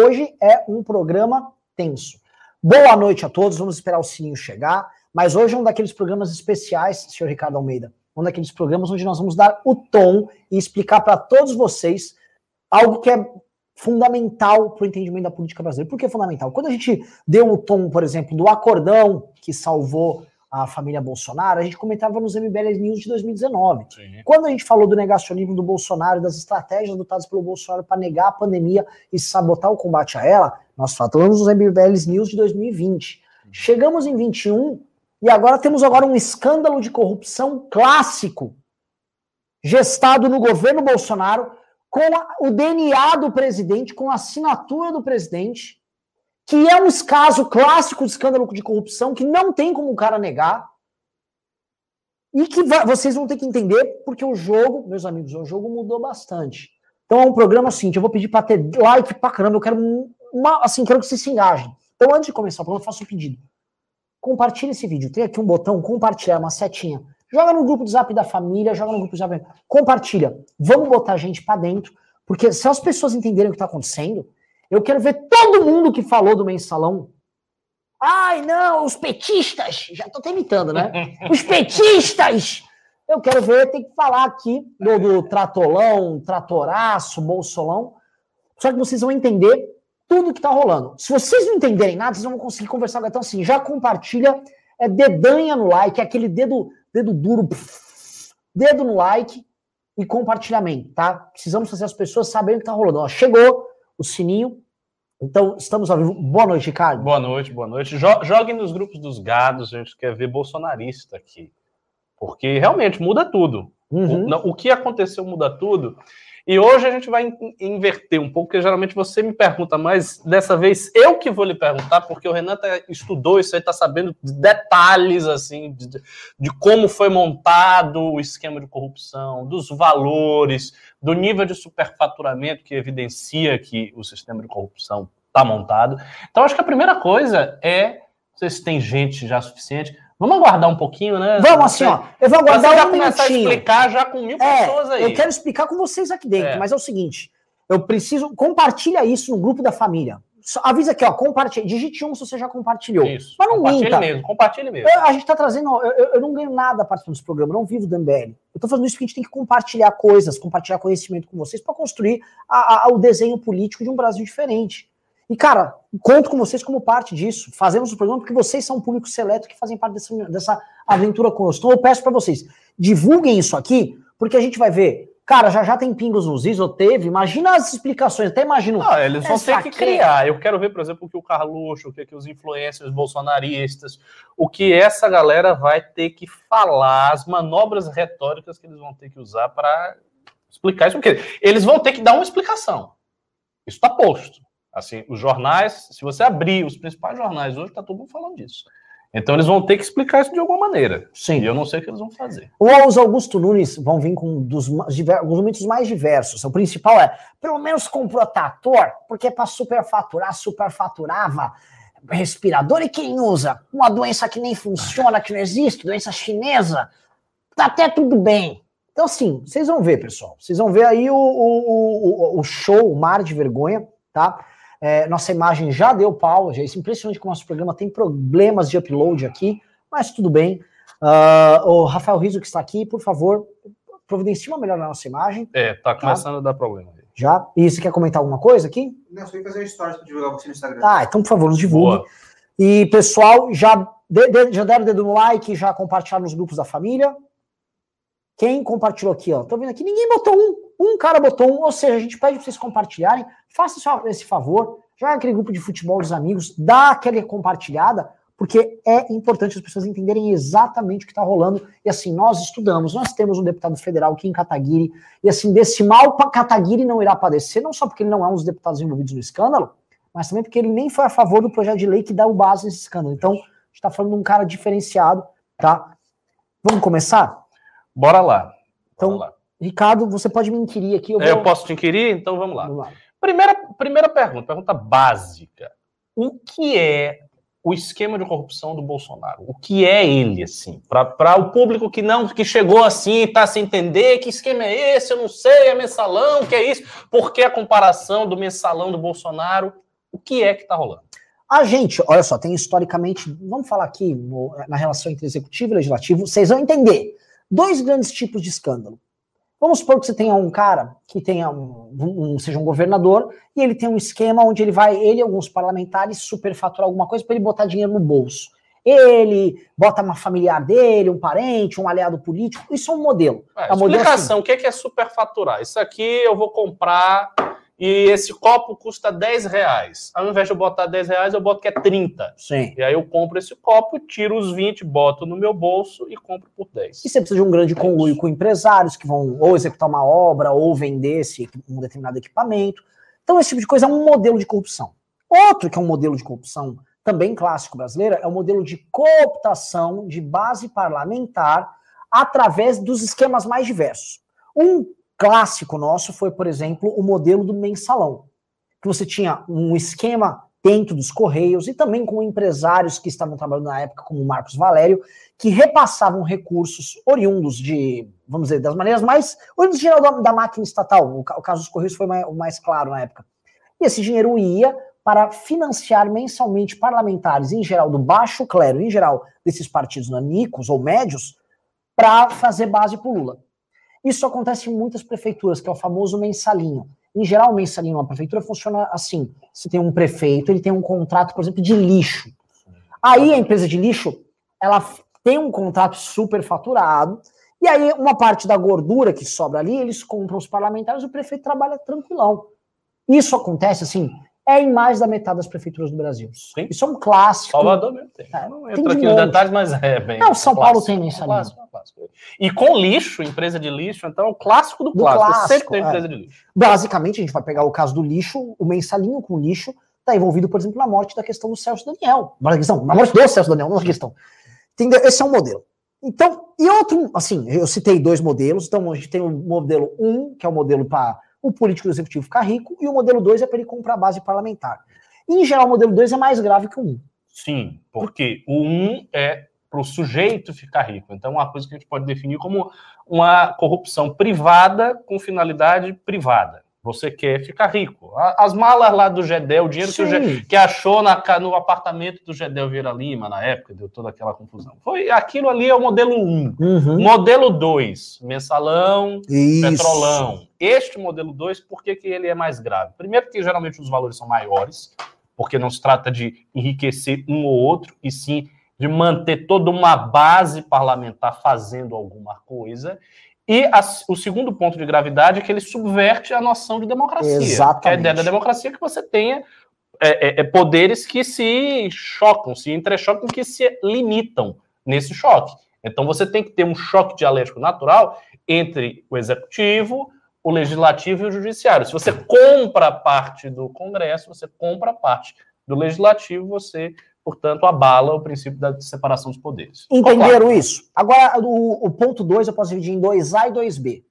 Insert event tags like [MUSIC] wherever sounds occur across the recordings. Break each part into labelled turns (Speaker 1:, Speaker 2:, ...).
Speaker 1: hoje é um programa tenso. Boa noite a todos, vamos esperar o sininho chegar, mas hoje é um daqueles programas especiais, senhor Ricardo Almeida, um daqueles programas onde nós vamos dar o tom e explicar para todos vocês algo que é fundamental para o entendimento da política brasileira. Por que fundamental? Quando a gente deu o tom, por exemplo, do acordão que salvou a família Bolsonaro, a gente comentava nos MBL News de 2019. Sim. Quando a gente falou do negacionismo do Bolsonaro, das estratégias adotadas pelo Bolsonaro para negar a pandemia e sabotar o combate a ela, nós falamos nos MBL News de 2020. Chegamos em 21 e agora temos agora um escândalo de corrupção clássico, gestado no governo Bolsonaro, com a, o DNA do presidente, com a assinatura do presidente, que é um caso clássico de escândalo de corrupção que não tem como o cara negar. E que vocês vão ter que entender, porque o jogo, meus amigos, o jogo mudou bastante. Então é um programa assim, eu vou pedir para ter like pra caramba, eu quero uma, assim, quero que vocês se engajem. Então antes de começar eu faço um pedido. Compartilhe esse vídeo. Tem aqui um botão compartilhar, uma setinha. Joga no grupo do Zap da família, joga no grupo do Zap. Compartilha. Vamos botar a gente para dentro, porque se as pessoas entenderem o que está acontecendo, eu quero ver todo mundo que falou do mensalão. Ai, não, os petistas. Já tô até imitando, né? [LAUGHS] Os petistas. Eu quero ver, tem que falar aqui do, do tratolão, tratoraço, bolsolão. Só que vocês vão entender tudo que tá rolando. Se vocês não entenderem nada, vocês não vão conseguir conversar. Então, assim, já compartilha, é dedanha no like, é aquele dedo, dedo duro, pff, dedo no like e compartilhamento, tá? Precisamos fazer as pessoas saberem o que tá rolando. Ó, chegou, o sininho. Então, estamos ao vivo. Boa noite, Ricardo.
Speaker 2: Boa noite, boa noite. Joguem nos grupos dos gados, a gente quer ver bolsonarista aqui. Porque realmente muda tudo. Uhum. O, o que aconteceu muda tudo. E hoje a gente vai inverter um pouco, porque geralmente você me pergunta, mas dessa vez eu que vou lhe perguntar, porque o Renan tá, estudou isso aí, está sabendo de detalhes assim de, de, como foi montado o esquema de corrupção, dos valores, do nível de superfaturamento que evidencia que o sistema de corrupção está montado. Então, acho que a primeira coisa é, não sei se tem gente já suficiente, Vamos aguardar um pouquinho, né?
Speaker 1: Vamos assim, ó. Eu vou aguardar
Speaker 2: já um começar a explicar já com mil é, pessoas aí.
Speaker 1: Eu quero explicar com vocês aqui dentro, é. mas é o seguinte: eu preciso. Compartilha isso no grupo da família. Avisa aqui, ó, compartilha. Digite um se você já compartilhou. Isso. Mas não compartilhe minta.
Speaker 2: mesmo, compartilhe mesmo.
Speaker 1: Eu, a gente tá trazendo, ó, eu, eu, não ganho nada participando desse programa, eu não vivo do MBL. Eu tô fazendo isso porque a gente tem que compartilhar coisas, compartilhar conhecimento com vocês para construir a, a, o desenho político de um Brasil diferente. E, cara, conto com vocês como parte disso. Fazemos o programa porque vocês são um público seleto que fazem parte dessa, dessa aventura conosco. Então eu peço para vocês, divulguem isso aqui, porque a gente vai ver. Cara, já já tem pingos nos is, ou teve. Imagina as explicações, até imagino.
Speaker 2: Não, eles vão ter que criar. Eu quero ver, por exemplo, o que o Carluxo, o que, que os influencers bolsonaristas, o que essa galera vai ter que falar, as manobras retóricas que eles vão ter que usar para explicar isso, porque eles vão ter que dar uma explicação. Isso está posto. Assim, os jornais, se você abrir os principais jornais hoje, está todo mundo falando disso. Então eles vão ter que explicar isso de alguma maneira.
Speaker 1: Sim.
Speaker 2: E eu não sei o que eles vão fazer.
Speaker 1: Os Augusto Nunes vão vir com dos argumentos mais diversos. O principal é, pelo menos comprou trator, porque é para superfaturar, superfaturava respirador. E quem usa? Uma doença que nem funciona, que não existe, doença chinesa. Tá até tudo bem. Então, assim, vocês vão ver, pessoal. Vocês vão ver aí o, o, o, o show, o mar de vergonha, tá? É, nossa imagem já deu pau, já é impressionante como nosso programa tem problemas de upload aqui, mas tudo bem. Uh, o Rafael Riso que está aqui, por favor, providencie uma melhor na nossa imagem.
Speaker 2: É, tá, tá? começando tá? a dar problema.
Speaker 1: Já? E você quer comentar alguma coisa aqui?
Speaker 3: Não, só ia fazer stories para divulgar você no Instagram.
Speaker 1: Ah, então por favor, nos divulgue. Boa. E pessoal, já, de, de, já deram o dedo no like, já compartilharam nos grupos da família. Quem compartilhou aqui, ó? Tô vendo aqui, ninguém botou um. Um cara botou um, ou seja, a gente pede para vocês compartilharem. Faça esse favor, joga aquele grupo de futebol dos amigos, dá aquela compartilhada, porque é importante as pessoas entenderem exatamente o que está rolando. E assim, nós estudamos, nós temos um deputado federal aqui em Cataguiri, e assim, desse mal para Cataguiri não irá padecer, não só porque ele não é um dos deputados envolvidos no escândalo, mas também porque ele nem foi a favor do projeto de lei que dá o base nesse escândalo. Então, a gente está falando de um cara diferenciado, tá? Vamos começar?
Speaker 2: Bora lá.
Speaker 1: Então,
Speaker 2: lá.
Speaker 1: Ricardo, você pode me inquirir aqui.
Speaker 2: Eu, vou... eu posso te inquirir? Então vamos lá. vamos lá. Primeira, primeira pergunta, pergunta básica. O que é o esquema de corrupção do Bolsonaro? O que é ele, assim? Para o público que não que chegou assim e está sem entender, que esquema é esse? Eu não sei, é mensalão, que é isso? Por que a comparação do mensalão do Bolsonaro O que é que está rolando?
Speaker 1: A gente, olha só, tem historicamente, vamos falar aqui no, na relação entre executivo e legislativo, vocês vão entender. Dois grandes tipos de escândalo. Vamos supor que você tenha um cara que tenha um, um, seja um governador e ele tem um esquema onde ele vai, ele e alguns parlamentares superfaturar alguma coisa para ele botar dinheiro no bolso. Ele bota uma familiar dele, um parente, um aliado político. Isso é um modelo.
Speaker 2: É,
Speaker 1: é um
Speaker 2: explicação, assim. o que é superfaturar? Isso aqui eu vou comprar e esse copo custa 10 reais. Ao invés de eu botar 10 reais, eu boto que é 30.
Speaker 1: Sim.
Speaker 2: E aí eu compro esse copo, tiro os 20, boto no meu bolso e compro por 10.
Speaker 1: E você precisa de um grande conluio com empresários que vão ou executar uma obra ou vender esse, um determinado equipamento. Então, esse tipo de coisa é um modelo de corrupção. Outro que é um modelo de corrupção também clássico brasileiro é o modelo de cooptação de base parlamentar através dos esquemas mais diversos. Um clássico nosso foi, por exemplo, o modelo do mensalão, que você tinha um esquema dentro dos Correios e também com empresários que estavam trabalhando na época, como Marcos Valério, que repassavam recursos oriundos de, vamos dizer, das maneiras mais. oriundos geral da, da, máquina estatal. O, o, caso dos Correios foi mais, o mais claro na época. E esse dinheiro ia para financiar mensalmente parlamentares, em geral do baixo clero, em geral desses partidos nanicos ou médios, para fazer base para o Lula. Isso acontece em muitas prefeituras, que é o famoso mensalinho. Em geral, o mensalinho na prefeitura funciona assim: você tem um prefeito, ele tem um contrato, por exemplo, de lixo. Aí a empresa de lixo, ela tem um contrato super faturado, e aí uma parte da gordura que sobra ali, eles compram os parlamentares, o prefeito trabalha tranquilão. Isso acontece assim é em mais da metade das prefeituras do Brasil.
Speaker 2: Sim.
Speaker 1: Isso é um clássico.
Speaker 2: Salvador mesmo tem. É, não entra aqui nos detalhes, mas é bem.
Speaker 1: Não, São Paulo tem isso ali. Clássico,
Speaker 2: clássico. E com lixo, empresa de lixo, então é o clássico do, do clássico. clássico. Sempre tem é. empresa de lixo.
Speaker 1: Basicamente, a gente vai pegar o caso do lixo, o mensalinho com lixo está envolvido, por exemplo, na morte da questão do Celso Daniel. Na questão, na morte do Celso Daniel, não na questão. Entendeu? Esse é um modelo. Então, e outro, assim, eu citei dois modelos. Então, a gente tem o modelo 1, um, que é o modelo para o político do executivo ficar rico, e o modelo 2 é para ele comprar base parlamentar. Em geral, o modelo 2 é mais grave que o 1. Um.
Speaker 2: Sim, porque o 1 um é para o sujeito ficar rico. Então, uma coisa que a gente pode definir como uma corrupção privada com finalidade privada. Você quer ficar rico. As malas lá do Gedel, o dinheiro que, o que, achou na, no apartamento do Gedel Vieira Lima, na época, deu toda aquela confusão. Foi Aquilo ali é o modelo 1. Uhum. Modelo 2, mensalão, Isso. petrolão. Este modelo 2, por que, que ele é mais grave? Primeiro, porque geralmente os valores são maiores, porque não se trata de enriquecer um ou outro, e sim de manter toda uma base parlamentar fazendo alguma coisa. E a, o segundo ponto de gravidade é que ele subverte a noção de democracia.
Speaker 1: Exatamente.
Speaker 2: Que é a ideia da democracia é que você tenha é, é, é, poderes que se chocam, se entrechocam, que se limitam nesse choque. Então você tem que ter um choque dialético natural entre o executivo, o legislativo e o judiciário. Se você compra parte do Congresso, você compra parte do legislativo, você portanto, abala o princípio da separação dos poderes.
Speaker 1: Entenderam claro. isso? Agora, o, o ponto 2 eu posso dividir em 2A e 2B.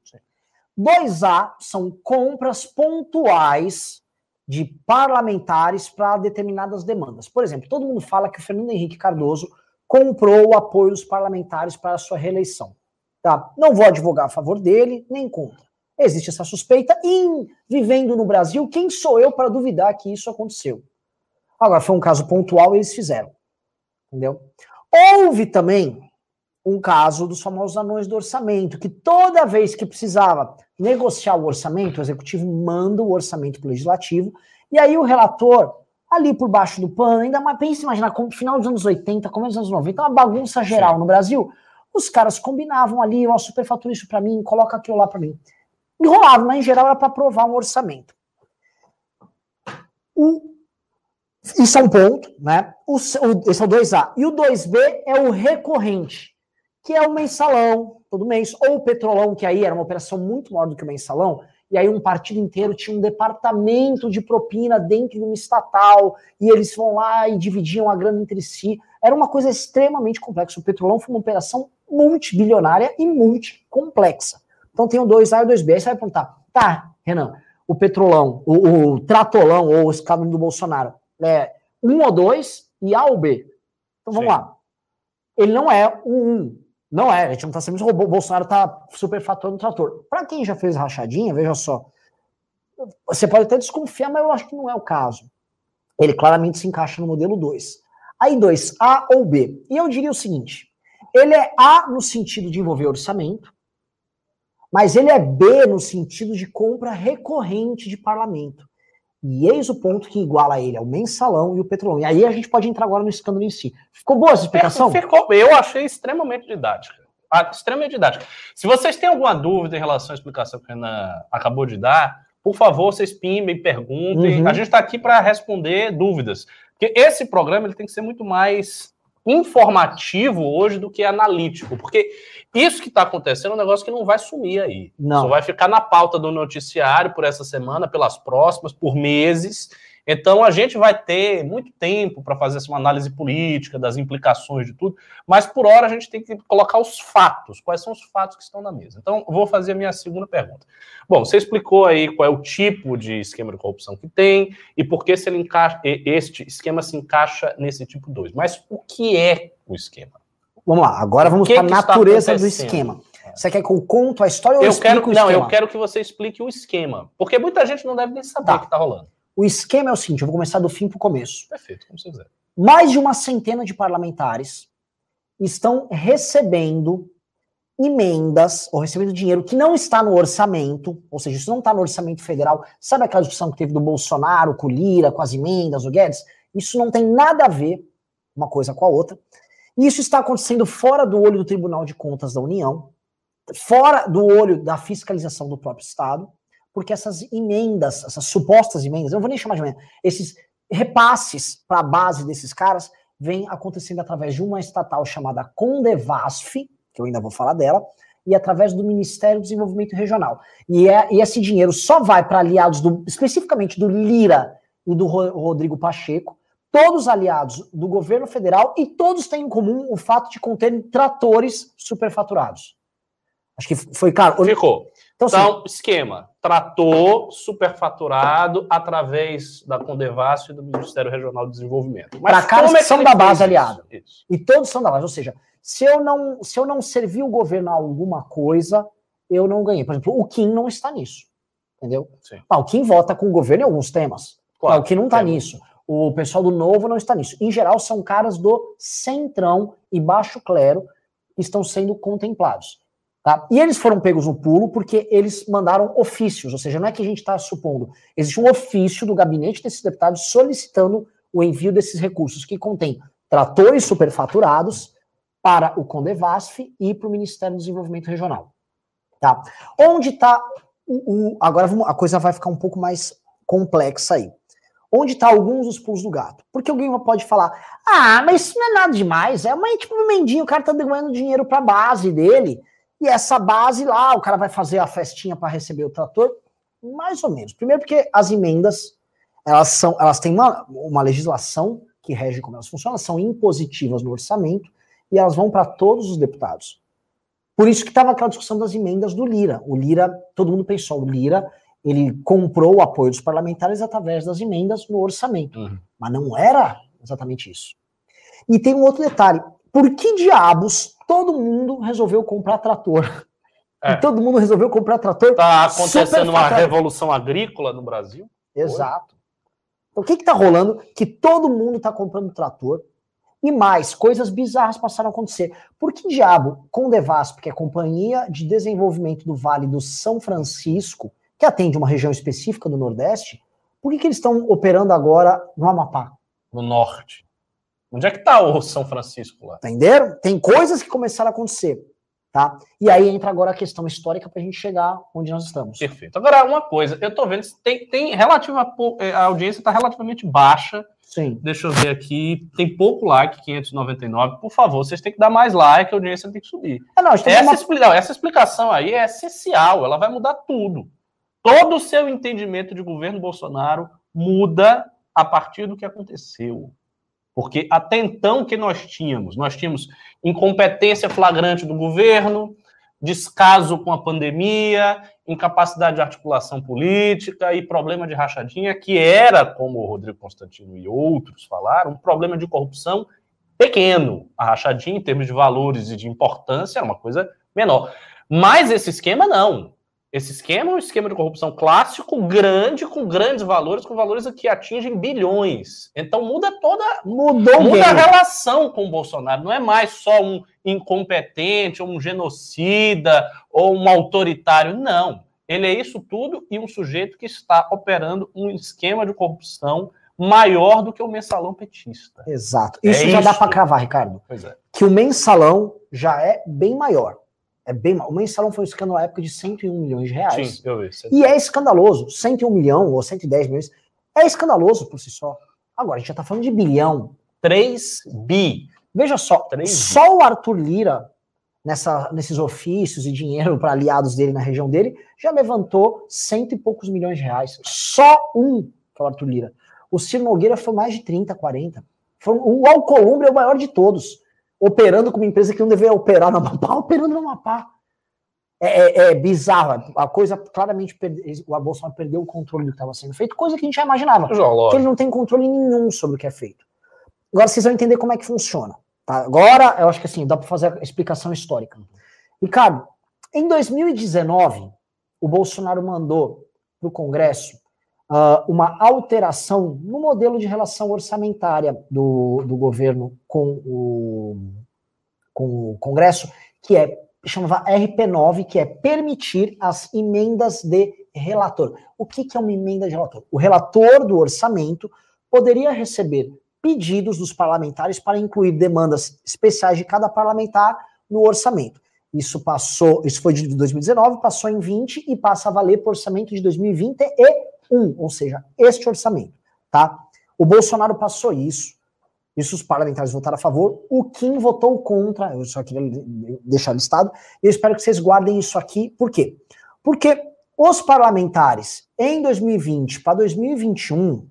Speaker 1: 2A são compras pontuais de parlamentares para determinadas demandas. Por exemplo, todo mundo fala que o Fernando Henrique Cardoso comprou o apoio dos parlamentares para a sua reeleição. Tá? Não vou advogar a favor dele, nem contra. Existe essa suspeita e, vivendo no Brasil, quem sou eu para duvidar que isso aconteceu? Agora, foi um caso pontual e eles fizeram. Entendeu? Houve também um caso dos famosos anões do orçamento, que toda vez que precisava negociar o orçamento, o executivo manda o orçamento para o legislativo, e aí o relator, ali por baixo do pano, ainda mais, pensa, imagina, como final dos anos 80, começo dos anos 90, uma bagunça geral Sim. no Brasil, os caras combinavam ali, ó, superfatura isso para mim, coloca aquilo lá para mim. Enrolava, mas em geral era para aprovar um orçamento. O isso é um ponto, né? O, o, esse é o 2A. E o 2B é o recorrente, que é o mensalão, todo mês, ou o petrolão, que aí era uma operação muito maior do que o mensalão, e aí um partido inteiro tinha um departamento de propina dentro de uma estatal, e eles vão lá e dividiam a grana entre si. Era uma coisa extremamente complexa. O petrolão foi uma operação multibilionária e multicomplexa. Então tem o 2A e o 2B. Aí você vai perguntar, tá, Renan, o petrolão, o, o tratolão ou o escândalo do Bolsonaro, é, um ou dois e A ou B. Então vamos Sim. lá. Ele não é o um. Não é, a gente não está sendo robô. O Bolsonaro está superfaturando o trator. Para quem já fez rachadinha, veja só. Você pode até desconfiar, mas eu acho que não é o caso. Ele claramente se encaixa no modelo 2. Aí, 2, A ou B? E eu diria o seguinte: ele é A no sentido de envolver orçamento, mas ele é B no sentido de compra recorrente de parlamento. E eis o ponto que iguala ele ao mensalão e o petrolão. E aí a gente pode entrar agora no escândalo em si. Ficou boa essa explicação?
Speaker 2: É, ficou, eu achei extremamente didática. Ah, extremamente didática. Se vocês têm alguma dúvida em relação à explicação que a Ana acabou de dar, por favor, vocês pimbem, perguntem. Uhum. A gente está aqui para responder dúvidas. Porque esse programa ele tem que ser muito mais informativo hoje do que analítico. Porque isso que está acontecendo é um negócio que não vai sumir aí.
Speaker 1: Não.
Speaker 2: Só vai ficar na pauta do noticiário por essa semana, pelas próximas, por meses. Então a gente vai ter muito tempo para fazer uma análise política das implicações de tudo, mas por hora a gente tem que colocar os fatos. Quais são os fatos que estão na mesa? Então vou fazer a minha segunda pergunta. Bom, você explicou aí qual é o tipo de esquema de corrupção que tem e por que se ele encaixa, este esquema se encaixa nesse tipo 2. Mas o que é o esquema?
Speaker 1: Vamos lá, agora vamos para a natureza do esquema. Você quer que eu conto a história ou
Speaker 2: eu, eu quero, Não, eu quero que você explique o esquema. Porque muita gente não deve nem saber tá. o que está rolando.
Speaker 1: O esquema é o seguinte: eu vou começar do fim para o começo.
Speaker 2: Perfeito, como você quiser.
Speaker 1: Mais de uma centena de parlamentares estão recebendo emendas ou recebendo dinheiro que não está no orçamento, ou seja, isso não está no orçamento federal. Sabe aquela discussão que teve do Bolsonaro com o Lira, com as emendas, o Guedes? Isso não tem nada a ver uma coisa com a outra. E isso está acontecendo fora do olho do Tribunal de Contas da União, fora do olho da fiscalização do próprio Estado porque essas emendas, essas supostas emendas, eu não vou nem chamar de emenda, esses repasses para a base desses caras vêm acontecendo através de uma estatal chamada Condevasf, que eu ainda vou falar dela, e através do Ministério do Desenvolvimento Regional. E, é, e esse dinheiro só vai para aliados do, especificamente do Lira e do Rodrigo Pacheco, todos aliados do governo federal e todos têm em comum o fato de conterem tratores superfaturados. Acho que foi claro.
Speaker 2: Ficou. Então, então assim, esquema: trator superfaturado através da Condevasf e do Ministério Regional de Desenvolvimento.
Speaker 1: Para caras é que são da base aliada. E todos são da base. Ou seja, se eu não, se eu não servir o governo a alguma coisa, eu não ganhei. Por exemplo, o Kim não está nisso. Entendeu? Ah, o Kim vota com o governo em alguns temas. Claro, ah, o Kim não está nisso. O pessoal do Novo não está nisso. Em geral, são caras do centrão e baixo clero que estão sendo contemplados. Tá? E eles foram pegos no pulo porque eles mandaram ofícios, ou seja, não é que a gente está supondo. Existe um ofício do gabinete desses deputados solicitando o envio desses recursos, que contém tratores superfaturados para o Condevasf e para o Ministério do Desenvolvimento Regional. Tá? Onde está o, o, Agora vamos, a coisa vai ficar um pouco mais complexa aí. Onde está alguns dos pulos do gato? Porque alguém pode falar: ah, mas isso não é nada demais, é uma tipo um mendinho, o cara está ganhando dinheiro para a base dele e essa base lá, o cara vai fazer a festinha para receber o trator? Mais ou menos. Primeiro porque as emendas, elas são, elas têm uma, uma legislação que rege como elas funcionam, elas são impositivas no orçamento e elas vão para todos os deputados. Por isso que estava aquela discussão das emendas do Lira. O Lira, todo mundo pensou, o Lira, ele comprou o apoio dos parlamentares através das emendas no orçamento. Uhum. Mas não era exatamente isso. E tem um outro detalhe. Por que diabos todo mundo resolveu comprar trator. [LAUGHS] É. E todo mundo resolveu comprar trator.
Speaker 2: Está acontecendo uma revolução agrícola no Brasil?
Speaker 1: Exato. Então, o que está rolando? Que todo mundo está comprando trator. E mais, coisas bizarras passaram a acontecer. Por que diabo, Condevasp, que é a Companhia de Desenvolvimento do Vale do São Francisco, que atende uma região específica do Nordeste, por que, que eles estão operando agora no Amapá?
Speaker 2: No Norte. Onde é que está o São Francisco lá?
Speaker 1: Entenderam? Tem coisas que começaram a acontecer. Tá? E aí entra agora a questão histórica para a gente chegar onde nós estamos.
Speaker 2: Perfeito. Agora, uma coisa, eu estou vendo, tem, tem relativa, é, a audiência está relativamente baixa.
Speaker 1: Sim.
Speaker 2: Deixa eu ver aqui, tem pouco like, 599. Por favor, vocês têm que dar mais like, a audiência tem que subir.
Speaker 1: É, não, essa,
Speaker 2: uma... expli... não, essa explicação aí é essencial, ela vai mudar tudo. Todo o seu entendimento de governo Bolsonaro muda a partir do que aconteceu. Porque até então, que nós tínhamos? Nós tínhamos incompetência flagrante do governo, descaso com a pandemia, incapacidade de articulação política e problema de rachadinha, que era, como o Rodrigo Constantino e outros falaram, um problema de corrupção pequeno. A rachadinha, em termos de valores e de importância, era uma coisa menor. Mas esse esquema, não. Esse esquema é um esquema de corrupção clássico, grande, com grandes valores, com valores que atingem bilhões. Então muda toda.
Speaker 1: Mudou
Speaker 2: muda a relação com o Bolsonaro. Não é mais só um incompetente, ou um genocida, ou um autoritário. Não. Ele é isso tudo e um sujeito que está operando um esquema de corrupção maior do que o mensalão petista.
Speaker 1: Exato. Isso é já isso. dá para cravar, Ricardo.
Speaker 2: Pois é.
Speaker 1: Que o mensalão já é bem maior. É bem, o mensalão foi um escândalo na época de 101 milhões de reais.
Speaker 2: Sim, eu vi.
Speaker 1: E é escandaloso. 101 milhão ou 110 milhões é escandaloso por si só. Agora, a gente já está falando de bilhão.
Speaker 2: 3 bi.
Speaker 1: Veja só, 3 só o Arthur Lira, nessa, nesses ofícios e dinheiro para aliados dele na região dele, já levantou cento e poucos milhões de reais. Só um, que é o Arthur Lira. O Ciro Nogueira foi mais de 30, 40. Foi, o Alcolumbre é o maior de todos operando como empresa que não deveria operar na Amapá, operando na Amapá. É, é, é bizarro. A coisa claramente perde, o Bolsonaro perdeu o controle do que estava sendo feito, coisa que a gente já imaginava.
Speaker 2: que
Speaker 1: ele não tem controle nenhum sobre o que é feito. Agora vocês vão entender como é que funciona. Tá? Agora, eu acho que assim, dá para fazer a explicação histórica. Ricardo, em 2019, o Bolsonaro mandou para o Congresso uh, uma alteração no modelo de relação orçamentária do, do governo com o, com o Congresso, que é chamava RP9, que é permitir as emendas de relator. O que, que é uma emenda de relator? O relator do orçamento poderia receber pedidos dos parlamentares para incluir demandas especiais de cada parlamentar no orçamento. Isso passou, isso foi de 2019, passou em 20 e passa a valer para o orçamento de 2020 e um, ou seja, este orçamento, tá? O Bolsonaro passou isso, isso os parlamentares votaram a favor, o Kim votou contra, eu só queria deixar listado, eu espero que vocês guardem isso aqui, por quê? Porque os parlamentares, em 2020 para 2021,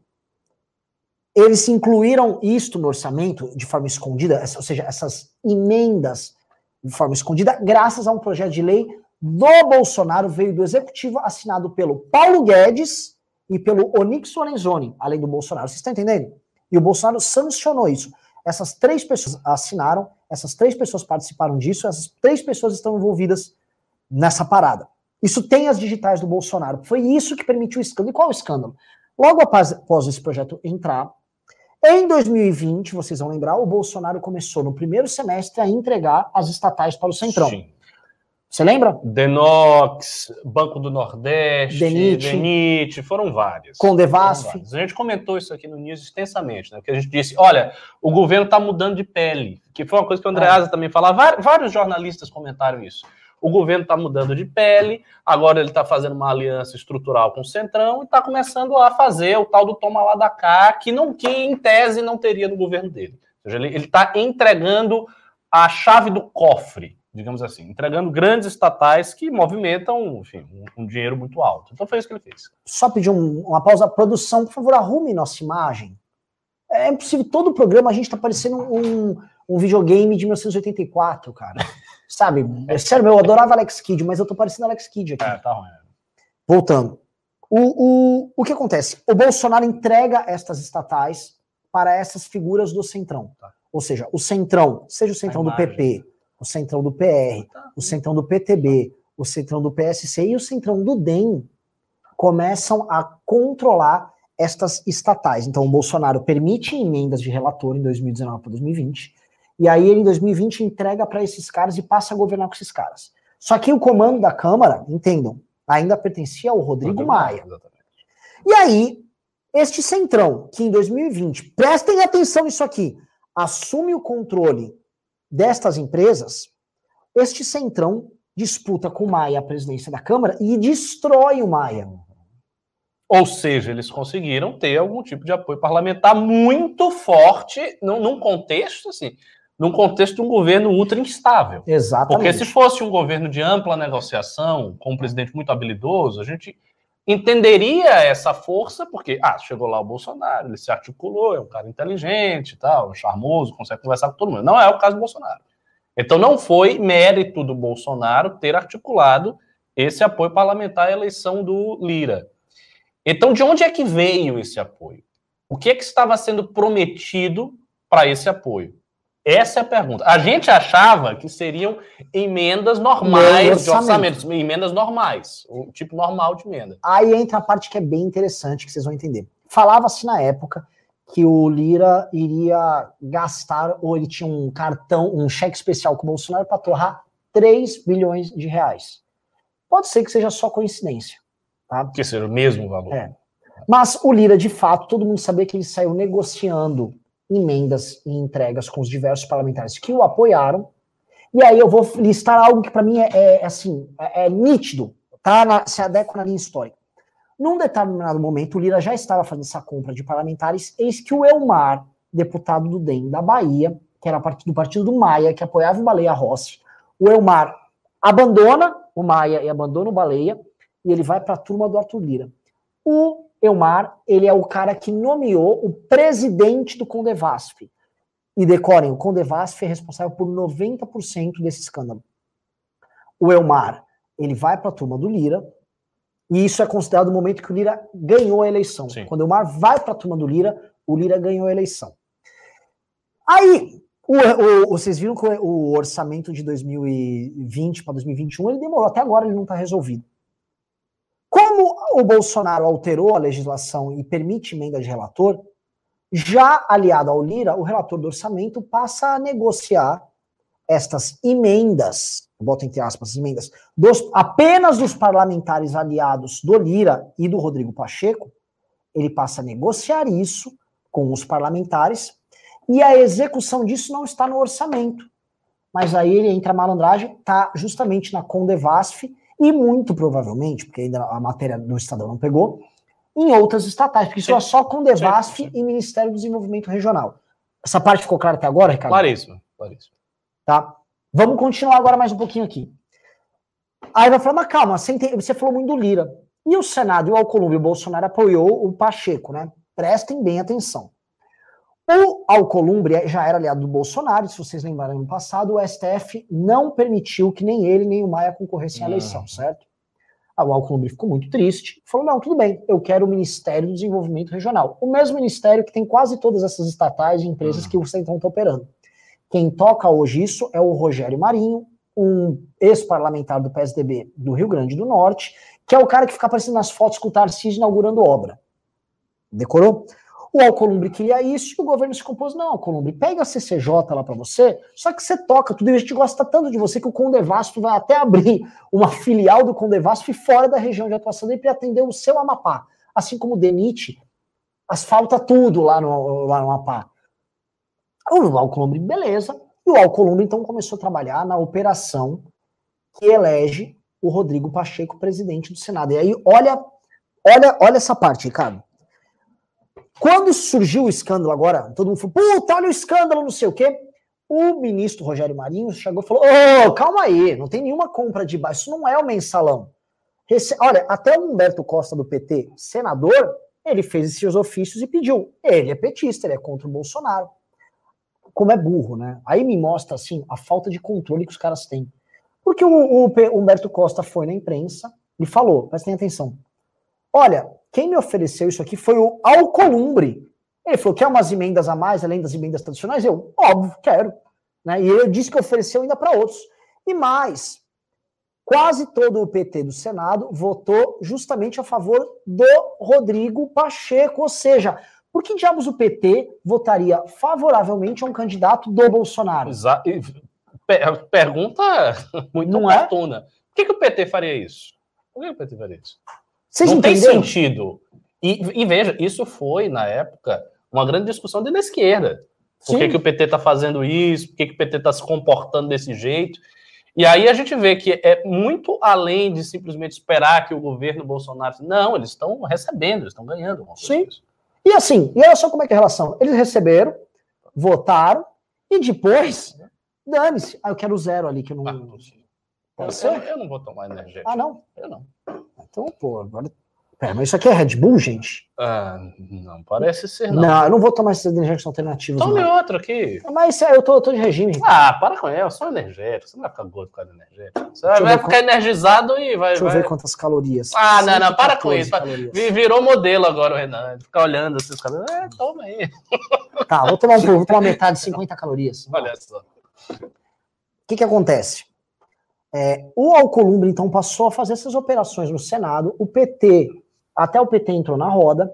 Speaker 1: eles incluíram isto no orçamento de forma escondida, ou seja, essas emendas de forma escondida, graças a um projeto de lei do Bolsonaro, veio do executivo assinado pelo Paulo Guedes e pelo Onyx Lorenzoni, além do Bolsonaro. Vocês estão entendendo? E o Bolsonaro sancionou isso. Essas três pessoas assinaram, essas três pessoas participaram disso, essas três pessoas estão envolvidas nessa parada. Isso tem as digitais do Bolsonaro. Foi isso que permitiu o escândalo. E qual o escândalo? Logo após, após esse projeto entrar, em 2020, vocês vão lembrar, o Bolsonaro começou no primeiro semestre a entregar as estatais para o Centrão. Sim. Você lembra?
Speaker 2: Denox, Banco do Nordeste,
Speaker 1: Denit,
Speaker 2: Denit foram várias.
Speaker 1: Condevasf.
Speaker 2: A gente comentou isso aqui no News extensamente, né? Que a gente disse, olha, o governo está mudando de pele, que foi uma coisa que o Andreasa é. também falava, vários jornalistas comentaram isso. O governo está mudando de pele, agora ele está fazendo uma aliança estrutural com o Centrão e está começando a fazer o tal do toma lá da cá, que, não, que em tese não teria no governo dele. Ou seja, ele está entregando a chave do cofre digamos assim, entregando grandes estatais que movimentam, enfim, um, um dinheiro muito alto. Então foi isso que ele fez.
Speaker 1: Só pedir um, uma pausa. Produção, por favor, arrume nossa imagem. É impossível, todo o programa a gente tá parecendo um, um videogame de 1984, cara. [LAUGHS] Sabe? É sério, eu adorava Alex Kidd, mas eu tô parecendo Alex Kidd aqui.
Speaker 2: É, tá ruim.
Speaker 1: Voltando. O, o, o que acontece? O Bolsonaro entrega estas estatais para essas figuras do Centrão. Tá. Ou seja, o Centrão, seja o Centrão do PP, o centrão do PR, o centrão do PTB, o centrão do PSC e o centrão do DEM começam a controlar estas estatais. Então, o Bolsonaro permite emendas de relator em 2019 para 2020, e aí ele em 2020 entrega para esses caras e passa a governar com esses caras. Só que o comando da Câmara, entendam, ainda pertencia ao Rodrigo, Maia. Exatamente. E aí, este centrão, que em 2020, prestem atenção nisso aqui, assume o controle destas empresas, este Centrão disputa com o Maia a presidência da Câmara e destrói o Maia.
Speaker 2: Ou seja, eles conseguiram ter algum tipo de apoio parlamentar muito forte num, num contexto assim, num contexto de um governo ultra instável.
Speaker 1: Exatamente.
Speaker 2: Porque se fosse um governo de ampla negociação, com um presidente muito habilidoso, a gente entenderia essa força, porque, ah, chegou lá o Bolsonaro, ele se articulou, é um cara inteligente tal, charmoso, consegue conversar com todo mundo. Não é o caso do Bolsonaro. Então não foi mérito do Bolsonaro ter articulado esse apoio parlamentar à eleição do Lira. Então, de onde é que veio esse apoio? O que é que estava sendo prometido para esse apoio? Essa é a pergunta. A gente achava que seriam emendas normais de orçamentos, emendas normais, o tipo normal de emenda.
Speaker 1: Aí entra a parte que é bem interessante, que vocês vão entender. Falava-se na época que o Lira iria gastar, ou ele tinha um cartão, um cheque especial com o Bolsonaro para torrar 3 bilhões de reais. Pode ser que seja só coincidência. Tá?
Speaker 2: Que seja o mesmo valor.
Speaker 1: É. Mas o Lira, de fato, todo mundo sabia que ele saiu negociando emendas e entregas com os diversos parlamentares que o apoiaram. E aí eu vou listar algo que para mim é, é, assim, é, é nítido, tá? Na, se adequa na linha histórica. Num determinado momento, o Lira já estava fazendo essa compra de parlamentares, eis que o Elmar, deputado do DEM da Bahia, que era do partido do Maia, que apoiava o Baleia Rossi, o Elmar abandona o Maia e abandona o Baleia, e ele vai para a turma do Arthur Lira. O Elmar, ele é o cara que nomeou o presidente do Condevasf. E decorem, o Condevasf é responsável por 90% desse escândalo. O Elmar, ele vai para a turma do Lira, e isso é considerado o momento que o Lira ganhou a eleição. Sim. Quando o Elmar vai para a turma do Lira, o Lira ganhou a eleição. Aí, o, o, vocês viram que o orçamento de 2020 para 2021 ele demorou, até agora ele não está resolvido. Como o Bolsonaro alterou a legislação e permite emenda de relator, já aliado ao Lira, o relator do orçamento passa a negociar estas emendas, bota entre aspas, emendas, dos, apenas dos parlamentares aliados do Lira e do Rodrigo Pacheco, ele passa a negociar isso com os parlamentares e a execução disso não está no orçamento. Mas aí ele entra a malandragem, está justamente na Condevasf e muito provavelmente, porque ainda a matéria do Estadão não pegou, em outras estatais, porque isso é só com Devasf e Ministério do Desenvolvimento Regional. Essa parte ficou clara até agora, Ricardo?
Speaker 2: Claríssimo, claríssimo.
Speaker 1: Tá? Vamos continuar agora mais um pouquinho aqui. Aí vai falar, mas calma, você, você falou muito do Lira. E o Senado e o Alcolumbre, o Bolsonaro apoiou o Pacheco, né? Prestem bem atenção. O Alcolumbre já era aliado do Bolsonaro, se vocês lembrarem no passado, o STF não permitiu que nem ele nem o Maia concorressem à uhum. eleição, certo? O Alcolumbre ficou muito triste, falou: não, tudo bem, eu quero o Ministério do Desenvolvimento Regional. O mesmo ministério que tem quase todas essas estatais e empresas uhum. que o Centrão está operando. Quem toca hoje isso é o Rogério Marinho, um ex-parlamentar do PSDB do Rio Grande do Norte, que é o cara que fica aparecendo nas fotos com o Tarcísio inaugurando obra. Decorou? O Alcolumbre queria isso e o governo se compôs, não, Alcolumbre, pega a CCJ lá para você, só que você toca tudo e a gente gosta tanto de você que o Condevasf vai até abrir uma filial do Condevasf fora da região de atuação dele para atender o seu Amapá. Assim como o DENIT asfalta tudo lá no, lá no Amapá. O Alcolumbre, beleza. E o Alcolumbre, então, começou a trabalhar na operação que elege o Rodrigo Pacheco presidente do Senado. E aí, olha, olha, olha essa parte, Ricardo. Quando surgiu o escândalo agora, todo mundo falou, puta, olha o escândalo, não sei o quê. O ministro Rogério Marinho chegou e falou: Ô, oh, calma aí, não tem nenhuma compra de baixo, isso não é o mensalão. Olha, até o Humberto Costa do PT, senador, ele fez esses ofícios e pediu. Ele é petista, ele é contra o Bolsonaro. Como é burro, né? Aí me mostra, assim, a falta de controle que os caras têm. Porque o, o, o Humberto Costa foi na imprensa e falou: prestem atenção. Olha, quem me ofereceu isso aqui foi o Alcolumbre. Ele falou: quer umas emendas a mais, além das emendas tradicionais? Eu, óbvio, quero. Né? E ele disse que ofereceu ainda para outros. E mais, quase todo o PT do Senado votou justamente a favor do Rodrigo Pacheco. Ou seja, por que diabos o PT votaria favoravelmente a um candidato do Bolsonaro?
Speaker 2: Exa pergunta [LAUGHS] muito Não é? oportuna. É? Por que, que o PT faria isso? Por que o PT faria isso? Vocês não entenderam? tem sentido. E, e, veja, isso foi, na época, uma grande discussão dentro da esquerda. Por que, que o PT está fazendo isso? Por que, que o PT está se comportando desse jeito? E aí a gente vê que é muito além de simplesmente esperar que o governo Bolsonaro. Não, eles estão recebendo, eles estão ganhando.
Speaker 1: Sim. E assim, e olha só como é que é a relação. Eles receberam, votaram, e depois, dane-se. Ah, eu quero zero ali, que eu não. Ah?
Speaker 2: Eu, eu não vou tomar energético.
Speaker 1: Ah, não?
Speaker 2: Eu não.
Speaker 1: Então, pô, agora É, mas isso aqui é Red Bull, gente?
Speaker 2: Ah, não parece ser, não.
Speaker 1: Não, eu não vou tomar esses energéticos alternativos.
Speaker 2: Tome
Speaker 1: não.
Speaker 2: outro aqui.
Speaker 1: Mas é, eu tô, eu tô de regime.
Speaker 2: Ah, para com ele, é só energético. Você não vai ficar gordo por causa do energético. Você
Speaker 1: Deixa eu
Speaker 2: vai ficar energizado e vai.
Speaker 1: Deixa eu
Speaker 2: vai...
Speaker 1: ver quantas calorias.
Speaker 2: Ah, não, não, para com
Speaker 1: 114
Speaker 2: isso.
Speaker 1: calorias.
Speaker 2: Vi- Virou modelo agora o Renan. Ficar olhando esses caras. É, toma aí.
Speaker 1: Tá, vou tomar, um, pouco, vou tomar metade de 50 calorias.
Speaker 2: Olha só.
Speaker 1: O que, que acontece? É, o Alcolumbre, então, passou a fazer essas operações no Senado, o PT, até o PT entrou na roda,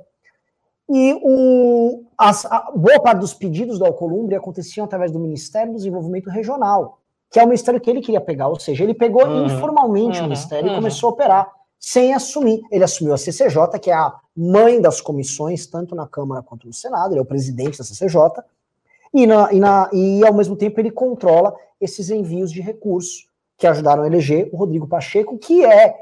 Speaker 1: e o, as- a boa parte dos pedidos do Alcolumbre aconteciam através do Ministério do Desenvolvimento Regional, que é o ministério que ele queria pegar, ou seja, ele pegou
Speaker 2: Uhum,
Speaker 1: informalmente
Speaker 2: uhum,
Speaker 1: o ministério e
Speaker 2: uhum.
Speaker 1: começou a operar, sem assumir. Ele assumiu a CCJ, que é a mãe das comissões, tanto na Câmara quanto no Senado, ele é o presidente da CCJ, e, na- e na- e, ao mesmo tempo ele controla esses envios de recursos que ajudaram a eleger o Rodrigo Pacheco, que é,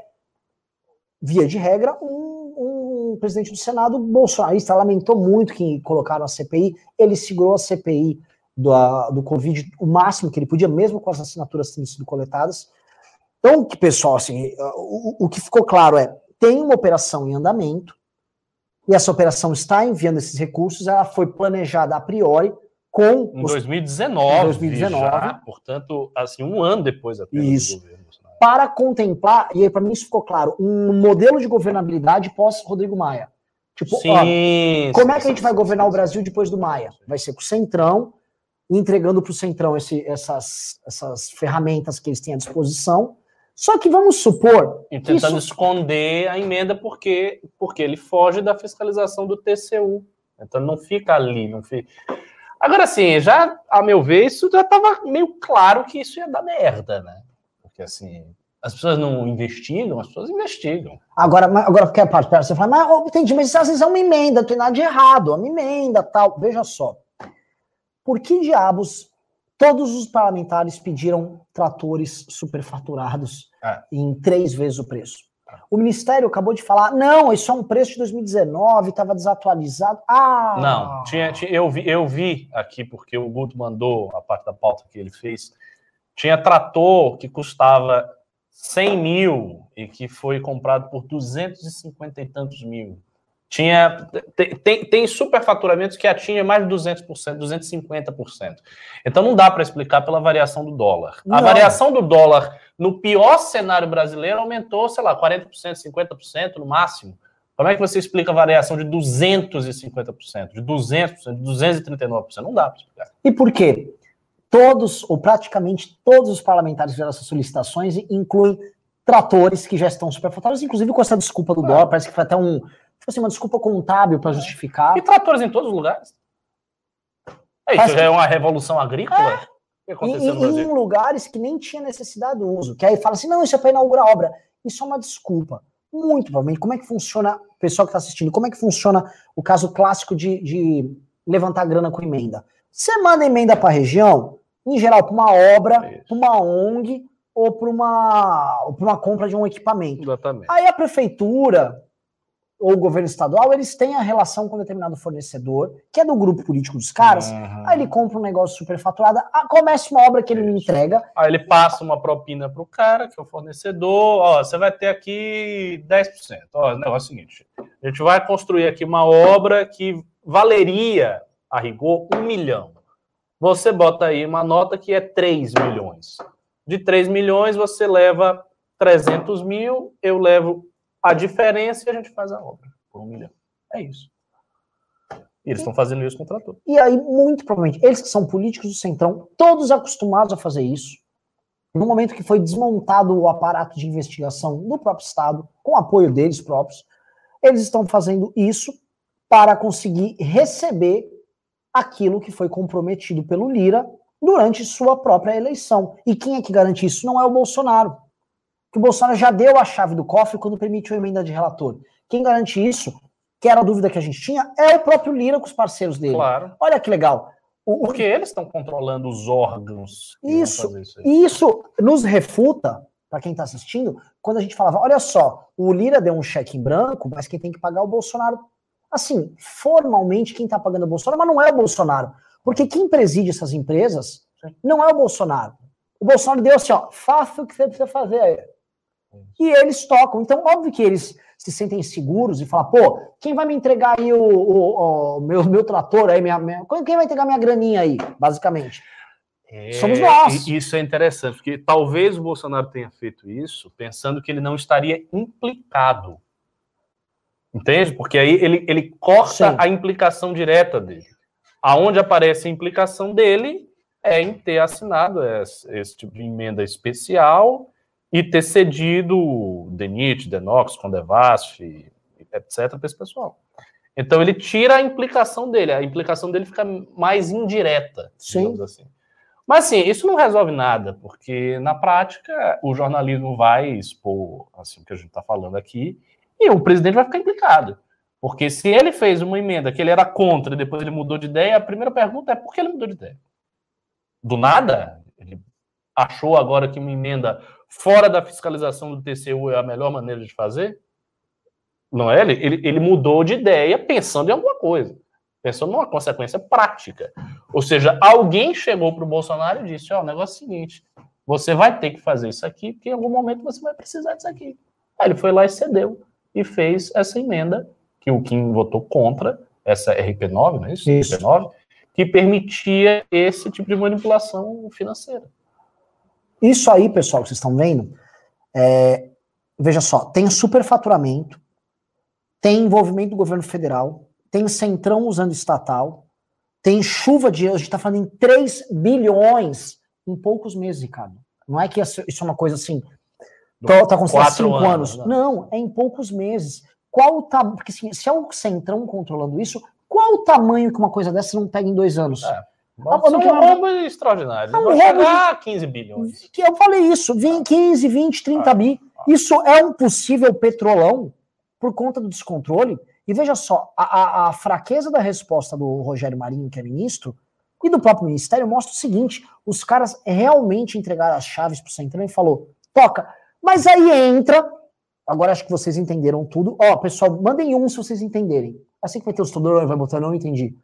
Speaker 1: via de regra, um, um presidente do Senado bolsonarista. Lamentou muito que colocaram a CPI, ele segurou a CPI do, a- do Covid o máximo que ele podia, mesmo com as assinaturas tendo sido coletadas. Então, que pessoal, assim, o, o que ficou claro é, tem uma operação em andamento, e essa operação está enviando esses recursos, ela foi planejada a priori com
Speaker 2: Em
Speaker 1: os
Speaker 2: 2019,
Speaker 1: Em 2019.
Speaker 2: já, portanto, assim, um ano depois até
Speaker 1: Isso.
Speaker 2: do governo
Speaker 1: para contemplar, e aí para mim isso ficou claro, um modelo de governabilidade pós-Rodrigo Maia. Tipo, ó,
Speaker 2: Sim,
Speaker 1: como
Speaker 2: sim,
Speaker 1: é que a gente
Speaker 2: sim,
Speaker 1: vai governar o Brasil depois do Maia? Vai ser com o Centrão, entregando para o Centrão esse- essas, essas ferramentas que eles têm à disposição. Só que vamos supor
Speaker 2: E tentando
Speaker 1: isso,
Speaker 2: esconder a emenda porque, porque ele foge da fiscalização do TCU. Então não fica ali, não fica. Agora sim, já, a meu ver, isso já estava meio claro que isso ia dar merda, né? Porque assim, as pessoas não investigam, as pessoas investigam.
Speaker 1: agora, agora porque a parte pera, você fala, mas ó, entendi, mas às vezes é uma emenda, não tem nada de errado, é uma emenda, tal. Veja só. Por que diabos todos os parlamentares pediram tratores superfaturados
Speaker 2: É.
Speaker 1: em três vezes o preço? O Ministério acabou de falar, não, isso é um preço de 2019, estava desatualizado. Ah!
Speaker 2: Não, tinha, tinha- eu, vi, eu vi aqui, porque o Guto mandou a parte da pauta que ele fez. Tinha trator que custava 100 mil e que foi comprado por 250 e tantos mil. Tinha, tem, tem, superfaturamentos que atingem mais de 200%, 250%. Então não dá para explicar pela variação do dólar. A
Speaker 1: Não.
Speaker 2: variação do dólar no pior cenário brasileiro aumentou, sei lá, 40%, 50% no máximo. Como é que você explica a variação de 250%, de 200%, de 239%? Não dá para explicar.
Speaker 1: E por quê? Todos, ou praticamente todos os parlamentares fizeram essas solicitações e incluem tratores que já estão superfaturados, inclusive com essa desculpa do dólar, parece que foi até um, tipo assim, uma desculpa contábil para justificar.
Speaker 2: E tratores em todos os lugares. É, isso já é uma revolução agrícola? O que
Speaker 1: Em, lugares que nem tinha necessidade do uso, que aí fala assim, não, isso é para inaugurar obra. Isso é uma desculpa. Muito provavelmente. Como é que funciona, pessoal que está assistindo, como é que funciona o caso clássico de, de levantar grana com emenda? Você manda emenda para a região, em geral, para uma obra, para uma ONG ou para uma, ou uma compra de um equipamento.
Speaker 2: Exatamente.
Speaker 1: Aí a prefeitura ou o governo estadual, eles têm a relação com determinado fornecedor, que é do grupo político dos caras,
Speaker 2: Uhum.
Speaker 1: Aí ele compra um negócio superfaturado, começa uma obra que ele me entrega,
Speaker 2: Aí ele passa uma propina para o cara, que é o fornecedor. Ó, você vai ter aqui 10%. Ó, o negócio é o seguinte: a gente vai construir aqui uma obra que valeria, a rigor, um milhão. Você bota aí uma nota que é 3 milhões. De 3 milhões, você leva 300 mil, eu levo a diferença e a gente faz a obra por um milhão. É isso. E eles estão fazendo isso com o trator.
Speaker 1: e aí, muito provavelmente, eles que são políticos do Centrão, todos acostumados a fazer isso, no momento que foi desmontado o aparato de investigação do próprio Estado, com apoio deles próprios, eles estão fazendo isso para conseguir receber aquilo que foi comprometido pelo Lira durante sua própria eleição. E quem é que garante isso? Não é o Bolsonaro. Que o Bolsonaro já deu a chave do cofre quando permitiu a emenda de relator. Quem garante isso, que era a dúvida que a gente tinha, é o próprio Lira com os parceiros dele.
Speaker 2: Claro.
Speaker 1: Olha que legal. O,
Speaker 2: Porque eles estão controlando os órgãos.
Speaker 1: Isso.
Speaker 2: isso.
Speaker 1: E isso nos refuta, para quem está assistindo, quando a gente falava: olha só, o Lira deu um cheque em branco, mas quem tem que pagar é o Bolsonaro. Assim, formalmente, quem está pagando é o Bolsonaro, mas não é o Bolsonaro. Porque quem preside essas empresas não é o Bolsonaro. O Bolsonaro deu assim: ó, faça o que você precisa fazer aí. E eles tocam. Então, óbvio que eles se sentem seguros e falam, pô, quem vai me entregar aí o, o, o meu, meu trator aí, minha, minha, quem vai entregar minha graninha aí, basicamente?
Speaker 2: É, Somos nós. Isso é interessante, porque talvez o Bolsonaro tenha feito isso pensando que ele não estaria implicado. Entende? Porque aí ele, ele corta Sim. a implicação direta dele. Aonde aparece a implicação dele é em ter assinado esse, esse tipo de emenda especial e ter cedido DENIT, DENOX, Condevasf, etc., para esse pessoal. Então ele tira a implicação dele, a implicação dele fica mais indireta,
Speaker 1: Sim.
Speaker 2: assim. Mas assim, isso não resolve nada, porque na prática o jornalismo vai expor assim o que a gente está falando aqui, e o presidente vai ficar implicado. Porque se ele fez uma emenda que ele era contra e depois ele mudou de ideia, a primeira pergunta é por que ele mudou de ideia? Do nada? Ele achou agora que uma emenda fora da fiscalização do TCU é a melhor maneira de fazer? Não é? Ele, ele, ele mudou de ideia pensando em alguma coisa pensando numa consequência prática. Ou seja, alguém chegou para o Bolsonaro e disse: Ó, oh, o negócio é o seguinte, você vai ter que fazer isso aqui, porque em algum momento você vai precisar disso aqui. Aí ele foi lá e cedeu e fez essa emenda, que o Kim votou contra, essa RP9, não é isso? isso. RP9, que permitia esse tipo de manipulação financeira.
Speaker 1: Isso aí, pessoal, que vocês estão vendo, é, veja só, tem superfaturamento, tem envolvimento do governo federal, tem centrão usando estatal, tem chuva de. A gente está falando em 3 bilhões em poucos meses, Ricardo. Não é que isso é uma coisa assim. Tá, tá com 5 anos. anos. Não. é em poucos meses. Qual tá, porque assim, se é o centrão controlando isso, qual o tamanho que uma coisa dessa não pega em dois anos? É.
Speaker 2: Mas é um roubo extraordinário. É um roubo a 15 bilhões.
Speaker 1: Eu falei isso, vem 15, 20, 30 ah, bi. Ah. Isso é um possível petrolão por conta do descontrole e veja só, a, a, fraqueza da resposta do Rogério Marinho, que é ministro, e do próprio ministério mostra o seguinte: os caras realmente entregaram as chaves para o Centrão e falou: toca. Mas aí entra. Agora acho que vocês entenderam tudo. Ó, pessoal, mandem um se vocês entenderem. Assim que vai ter o estudador, vai botar, não entendi.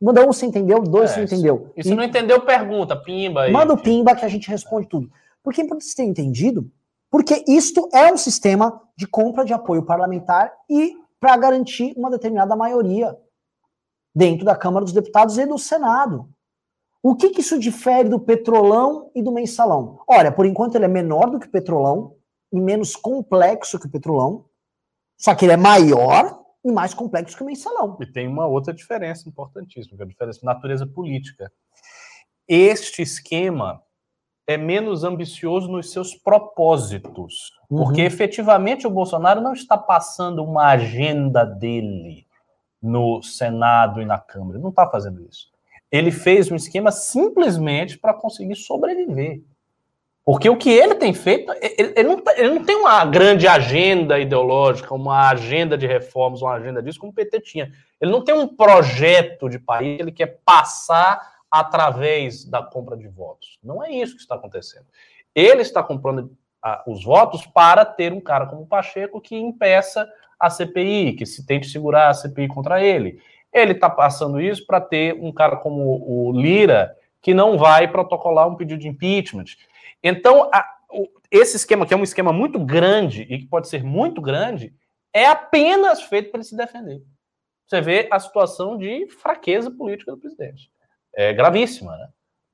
Speaker 1: Manda um se entendeu, dois é, se entendeu.
Speaker 2: E se não entendeu, pergunta, pimba aí.
Speaker 1: Manda o pimba que a gente responde tudo. Porque é importante terem entendido, porque isto é um sistema de compra de apoio parlamentar e para garantir uma determinada maioria dentro da Câmara dos Deputados e do Senado. O que, que isso difere do petrolão e do mensalão? Olha, por enquanto ele é menor do que o petrolão e menos complexo que o petrolão, só que ele é maior e mais complexo que o mensalão.
Speaker 2: E tem uma outra diferença importantíssima, que é a diferença de natureza política. Este esquema é menos ambicioso nos seus propósitos. Uhum. Porque efetivamente o Bolsonaro não está passando uma agenda dele no Senado e na Câmara. Ele não está fazendo isso. Ele fez um esquema simplesmente para conseguir sobreviver. Porque o que ele tem feito, ele, ele, não, tá, ele, não, tem uma grande agenda ideológica, uma agenda de reformas, uma agenda disso, como o PT tinha. Ele não tem um projeto de país, ele quer passar através da compra de votos. Não é isso que está acontecendo. Ele está comprando ah, os votos para ter um cara como o Pacheco que impeça a CPI, que se tente segurar a CPI contra ele. Ele está passando isso para ter um cara como o Lira que não vai protocolar um pedido de impeachment. Então, a, o, esse esquema, que é um esquema muito grande e que pode ser muito grande, é apenas feito para ele se defender. Você vê a situação de fraqueza política do presidente é gravíssima, né?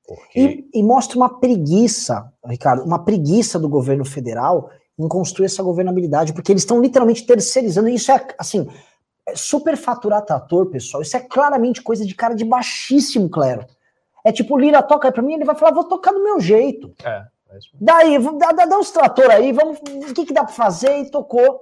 Speaker 1: Porque... E, e, mostra uma preguiça, Ricardo, uma preguiça do governo federal em construir essa governabilidade, porque eles estão literalmente terceirizando, isso é, assim, é superfaturar trator, pessoal, isso é claramente coisa de cara de baixíssimo clero. É tipo, Lira toca para mim, ele vai falar, vou tocar do meu jeito. É, Daí, dá, dá, dá uns trator aí, vamos, o que, que dá para fazer? E tocou.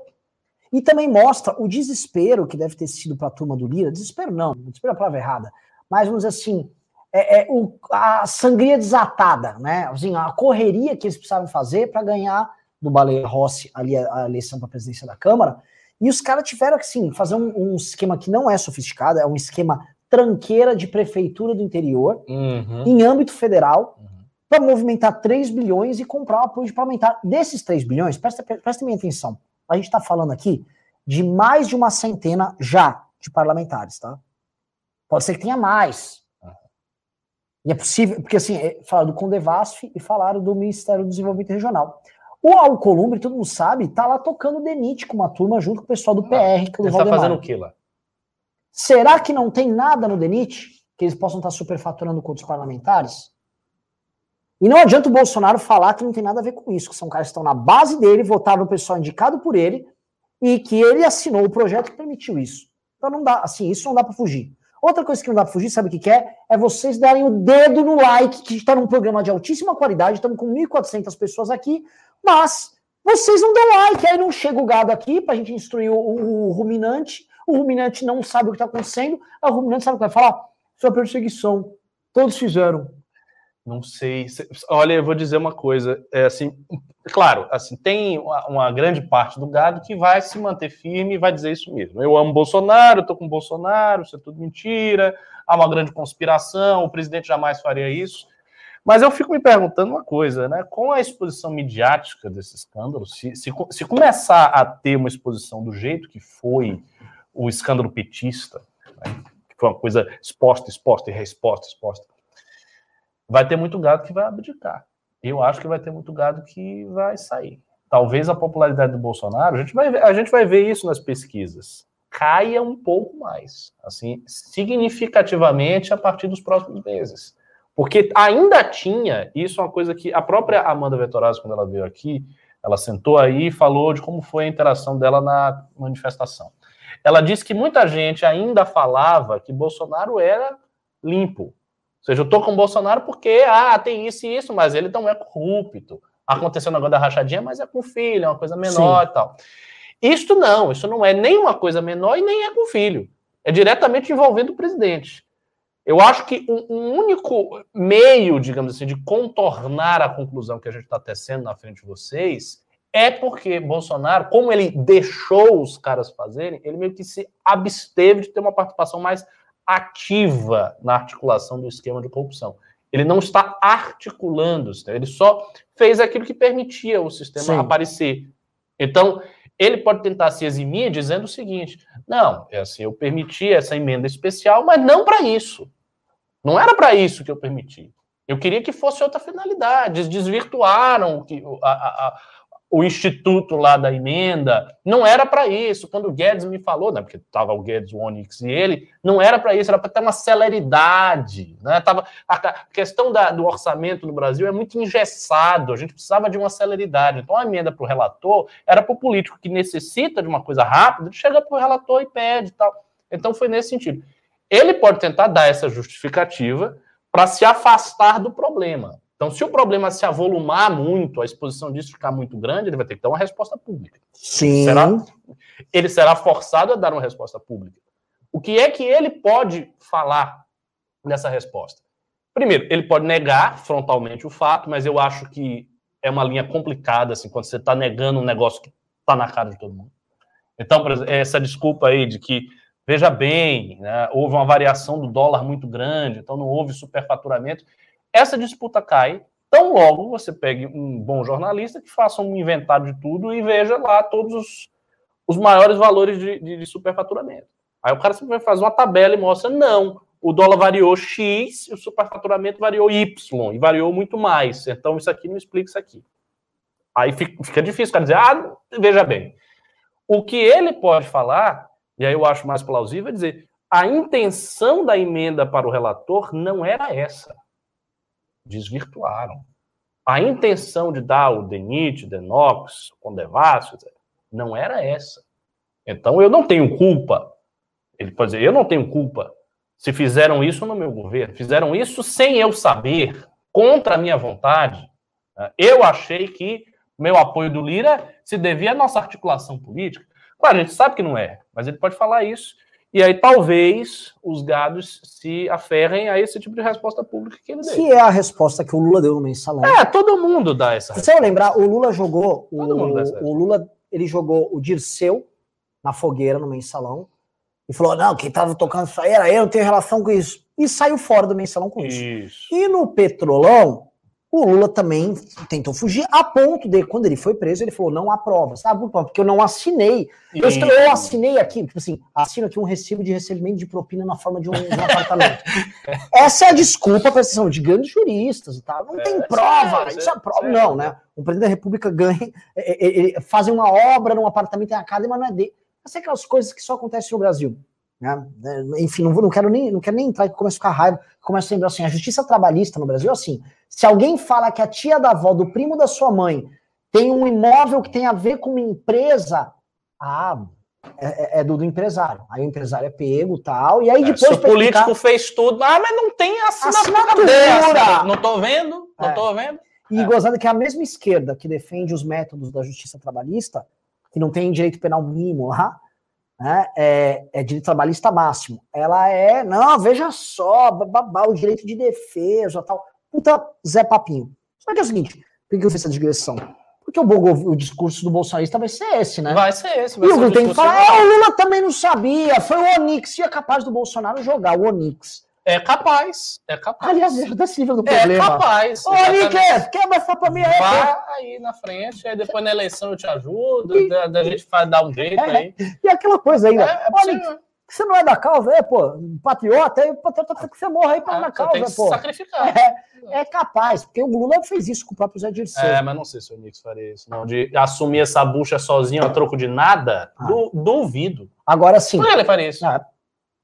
Speaker 1: E também mostra o desespero que deve ter sido para a turma do Lira, desespero não, desespero é a palavra errada, mas vamos dizer assim, é, é o, a sangria desatada, né? Assim, a correria que eles precisavam fazer para ganhar do Baleia Rossi ali a, a eleição para a presidência da Câmara. E os caras tiveram que sim, fazer um, um, esquema que não é sofisticado, é um esquema tranqueira de prefeitura do interior, uhum. em âmbito federal, uhum. Para movimentar 3 bilhões e comprar o apoio de parlamentar. Desses 3 bilhões, presta, presta minha atenção, a gente está falando aqui de mais de uma centena já de parlamentares, tá? Pode ser que tenha mais, e é possível, porque assim, é, falaram do Condevasf e falaram do Ministério do Desenvolvimento Regional. O Alcolumbre, todo mundo sabe, tá lá tocando Denit com uma turma junto com o pessoal do PR.
Speaker 2: Que Ele tá fazendo o que lá?
Speaker 1: Será que não tem nada no Denit que eles possam estar superfaturando com outros parlamentares? E não adianta o Bolsonaro falar que não tem nada a ver com isso, que são caras que estão na base dele, votaram no pessoal indicado por ele, e que ele assinou o projeto que permitiu isso. Então não dá, assim, isso não dá para fugir. Outra coisa que não dá para fugir, sabe o que, que é? É vocês darem o dedo no like, que está num programa de altíssima qualidade, estamos com 1.400 pessoas aqui, mas vocês não dão like, aí não chega o gado aqui para a gente instruir o, o, o, ruminante, o ruminante não sabe o que está acontecendo, o ruminante sabe o que vai falar? É perseguição. Todos fizeram.
Speaker 2: Não sei. Olha, eu vou dizer uma coisa. É assim, claro, assim, tem uma, grande parte do gado que vai se manter firme e vai dizer isso mesmo. Eu amo Bolsonaro, tô com Bolsonaro, isso é tudo mentira, há uma grande conspiração, o presidente jamais faria isso. Mas eu fico me perguntando uma coisa, né? Com a exposição midiática desse escândalo, se, se, se começar a ter uma exposição do jeito que foi o escândalo petista, né? que foi uma coisa exposta, exposta e resposta, exposta, vai ter muito gado que vai abdicar. Eu acho que vai ter muito gado que vai sair. Talvez a popularidade do Bolsonaro, a gente vai, a gente vai ver isso nas pesquisas, caia um pouco mais, assim, significativamente a partir dos próximos meses. Porque ainda tinha, isso é uma coisa que a própria Amanda Vettorazzi, quando ela veio aqui, ela sentou aí e falou de como foi a interação dela na manifestação. Ela disse que muita gente ainda falava que Bolsonaro era limpo, ou seja, eu tô com o Bolsonaro porque, ah, tem isso e isso, mas ele não é corrupto. Aconteceu o negócio da rachadinha, mas é com o filho, é uma coisa menor Sim. e tal. Isto não, isso não é nem uma coisa menor e nem é com o filho. É diretamente envolvendo o presidente. Eu acho que um, um único meio, digamos assim, de contornar a conclusão que a gente está tecendo na frente de vocês é porque Bolsonaro, como ele deixou os caras fazerem, ele meio que se absteve de ter uma participação mais ativa na articulação do esquema de corrupção. Ele não está articulando, ele só fez aquilo que permitia o sistema Sim. aparecer. Então, ele pode tentar se eximir dizendo o seguinte: não, é assim, eu permiti essa emenda especial, mas não para isso. Não era para isso que eu permiti. Eu queria que fosse outra finalidade. Desvirtuaram a, a, o instituto lá da emenda, não era para isso. Quando o Guedes me falou, né, porque estava o Guedes, o Onyx e ele, não era para isso, era para ter uma celeridade. Né? Tava, a questão da, do orçamento no Brasil é muito engessado, a gente precisava de uma celeridade. Então a emenda para o relator era para o político que necessita de uma coisa rápida, chega para o relator e pede e tal. Então foi nesse sentido. Ele pode tentar dar essa justificativa para se afastar do problema. Então, se o problema se avolumar muito, a exposição disso ficar muito grande, ele vai ter que dar uma resposta pública.
Speaker 1: Sim.
Speaker 2: Será, ele será forçado a dar uma resposta pública. O que é que ele pode falar nessa resposta? Primeiro, ele pode negar frontalmente o fato, mas eu acho que é uma linha complicada, assim, quando você está negando um negócio que está na cara de todo mundo. Então, essa desculpa aí de que, veja bem, né, houve uma variação do dólar muito grande, então não houve superfaturamento. Essa disputa cai tão logo você pegue um bom jornalista que faça um inventário de tudo e veja lá todos os, os maiores valores de, de, de superfaturamento. Aí o cara sempre fazer uma tabela e mostra, não, o dólar variou X e o superfaturamento variou Y, e variou muito mais. Então isso aqui não explica isso aqui. Aí fica difícil o cara dizer, ah, veja bem. O que ele pode falar, e aí eu acho mais plausível, é dizer, a intenção da emenda para o relator não era essa desvirtuaram. A intenção de dar o DENIT, DENOX, Condevácio, não era essa. Então eu não tenho culpa. Ele pode dizer, eu não tenho culpa se fizeram isso no meu governo. Fizeram isso sem eu saber, contra a minha vontade. Eu achei que meu apoio do Lira se devia à nossa articulação política. Claro, a gente sabe que não é, mas ele pode falar isso e aí talvez os gados se aferrem a esse tipo de resposta pública que ele deu.
Speaker 1: Que é a resposta que o Lula deu no mensalão.
Speaker 2: É, todo mundo dá essa
Speaker 1: resposta. Você vai lembrar, o Lula jogou. O, o Lula ele jogou o Dirceu na fogueira no mensalão e falou: não, quem tava tocando isso aí era eu, não tenho relação com isso. E saiu fora do mensalão com isso. isso. E no Petrolão, O Lula também tentou fugir, a ponto de, quando ele foi preso, ele falou: não há provas. Sabe porque eu não assinei. Eu, estou, eu, assinei aqui, tipo assim, assino aqui um recibo de recebimento de propina na forma de um, de um apartamento. [LAUGHS] Essa é a desculpa para sessão de grandes juristas e tal. Não é, tem prova, é, isso é prova. Não, né? O presidente da República ganha, é, é, fazem uma obra num apartamento em casa, mas não é dele. Essas aquelas coisas que só acontecem no Brasil. Né? Enfim, não, vou, não, quero nem, não quero nem entrar, que começo a ficar raiva, começo a lembrar assim, a justiça trabalhista no Brasil é assim, se alguém fala que a tia da avó, do primo da sua mãe, tem um imóvel que tem a ver com uma empresa, ah, é, é, é do, do, empresário. Aí o empresário é pego tal. E aí é, depois. se
Speaker 2: o político explicar... fez tudo, ah, mas não tem assinatura. assinatura. Não tô vendo, não é. tô vendo.
Speaker 1: E é. gozando que é a mesma esquerda que defende os métodos da justiça trabalhista, que não tem direito penal mínimo lá, né, é, é direito trabalhista máximo. Ela é, não, veja só, babá, o direito de defesa tal. Puta Zé Papinho. Só que é o seguinte, por que eu fiz essa digressão? Porque o, o discurso do bolsonarista vai ser esse, né?
Speaker 2: Vai ser esse. Vai
Speaker 1: e
Speaker 2: o
Speaker 1: Lula tem que falar, ah, o Lula também não sabia, foi o Onix, e é capaz do Bolsonaro jogar o Onix.
Speaker 2: É capaz, é capaz.
Speaker 1: Aliás, ajuda Silvia do problema.
Speaker 2: É capaz.
Speaker 1: Ô, Nick, quebra essa pra mim aí.
Speaker 2: Vai aí na frente, aí depois na eleição eu te ajudo, e, da, da gente faz, dar um jeito é, aí.
Speaker 1: E aquela coisa ainda. É, é você não é da causa, é, pô, patriota, aí o patriota tem que você morra aí pra é, na causa, tem que pô.
Speaker 2: sacrificar.
Speaker 1: É, é, capaz, porque o Lula fez isso com o próprio Zé Dirceu.
Speaker 2: É, mas não sei se o Nix faria isso, não. De assumir essa bucha sozinho a troco de nada, ah. du, duvido.
Speaker 1: Agora sim.
Speaker 2: Que ele faria isso?
Speaker 1: Ah,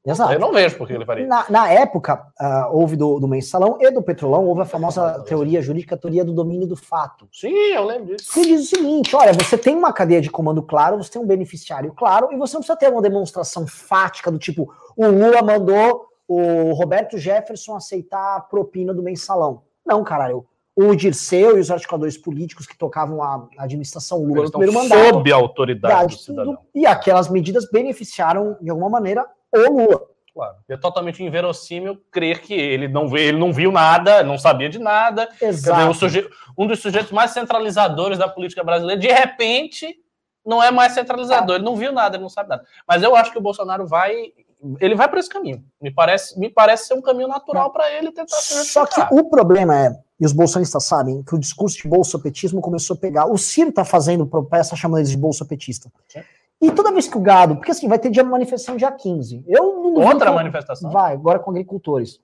Speaker 1: Exato.
Speaker 2: Eu não vejo por que ele faria.
Speaker 1: Na, na época, uh, houve do, do mensalão e do petrolão, houve a famosa teoria jurídica, a teoria do domínio do fato.
Speaker 2: Sim, eu lembro disso. Que
Speaker 1: diz o seguinte: olha, você tem uma cadeia de comando claro, você tem um beneficiário claro, e você não precisa ter uma demonstração fática do tipo, o Lula mandou o Roberto Jefferson aceitar a propina do mensalão. Não, caralho. O Dirceu e os articuladores políticos que tocavam a administração Lula Eles no primeiro mandato.
Speaker 2: Sob a autoridade do cidadão.
Speaker 1: E aquelas medidas beneficiaram, de alguma maneira, o Lula.
Speaker 2: Claro. É totalmente inverossímil crer que ele não vê, ele não viu nada, não sabia de nada.
Speaker 1: Exato.
Speaker 2: Suje... Um dos sujeitos mais centralizadores da política brasileira, de repente, não é mais centralizador. Ele não viu nada, ele não sabe nada. Mas eu acho que o Bolsonaro vai, ele vai para esse caminho. Me parece, me parece ser um caminho natural para ele tentar se
Speaker 1: Só que o problema é, e os bolsonistas sabem, que o discurso de bolsopetismo começou a pegar. O Ciro está fazendo protesta chamando eles de bolsopetista. Sim. E toda vez que o gado, porque assim, vai ter dia manifestação dia 15. Eu não
Speaker 2: Outra manifestação?
Speaker 1: Vai, agora com agricultores.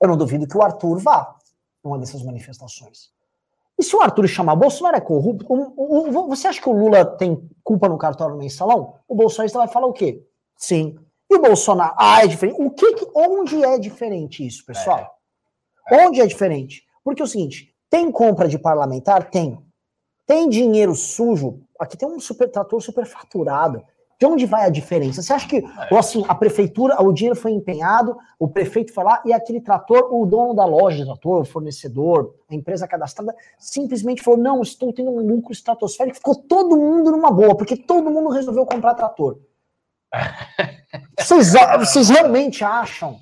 Speaker 1: Eu não duvido que o Arthur vá numa dessas manifestações. E se o Arthur chamar Bolsonaro é corrupto, você acha que o Lula tem culpa no cartório no mensalão? O Bolsonaro vai falar o quê? Sim. E o Bolsonaro? Ah, é diferente. O que, que onde é diferente isso, pessoal? É. Onde é diferente? Porque é o seguinte, tem compra de parlamentar? Tem. Tem dinheiro sujo Aqui tem um super trator super faturado. De onde vai a diferença? Você acha que é. assim, a prefeitura, o dinheiro foi empenhado, o prefeito foi lá e aquele trator, o dono da loja, o trator, o fornecedor, a empresa cadastrada, simplesmente falou: não, estou tendo um lucro estratosférico. Ficou todo mundo numa boa, porque todo mundo resolveu comprar trator. [LAUGHS] vocês, vocês realmente acham?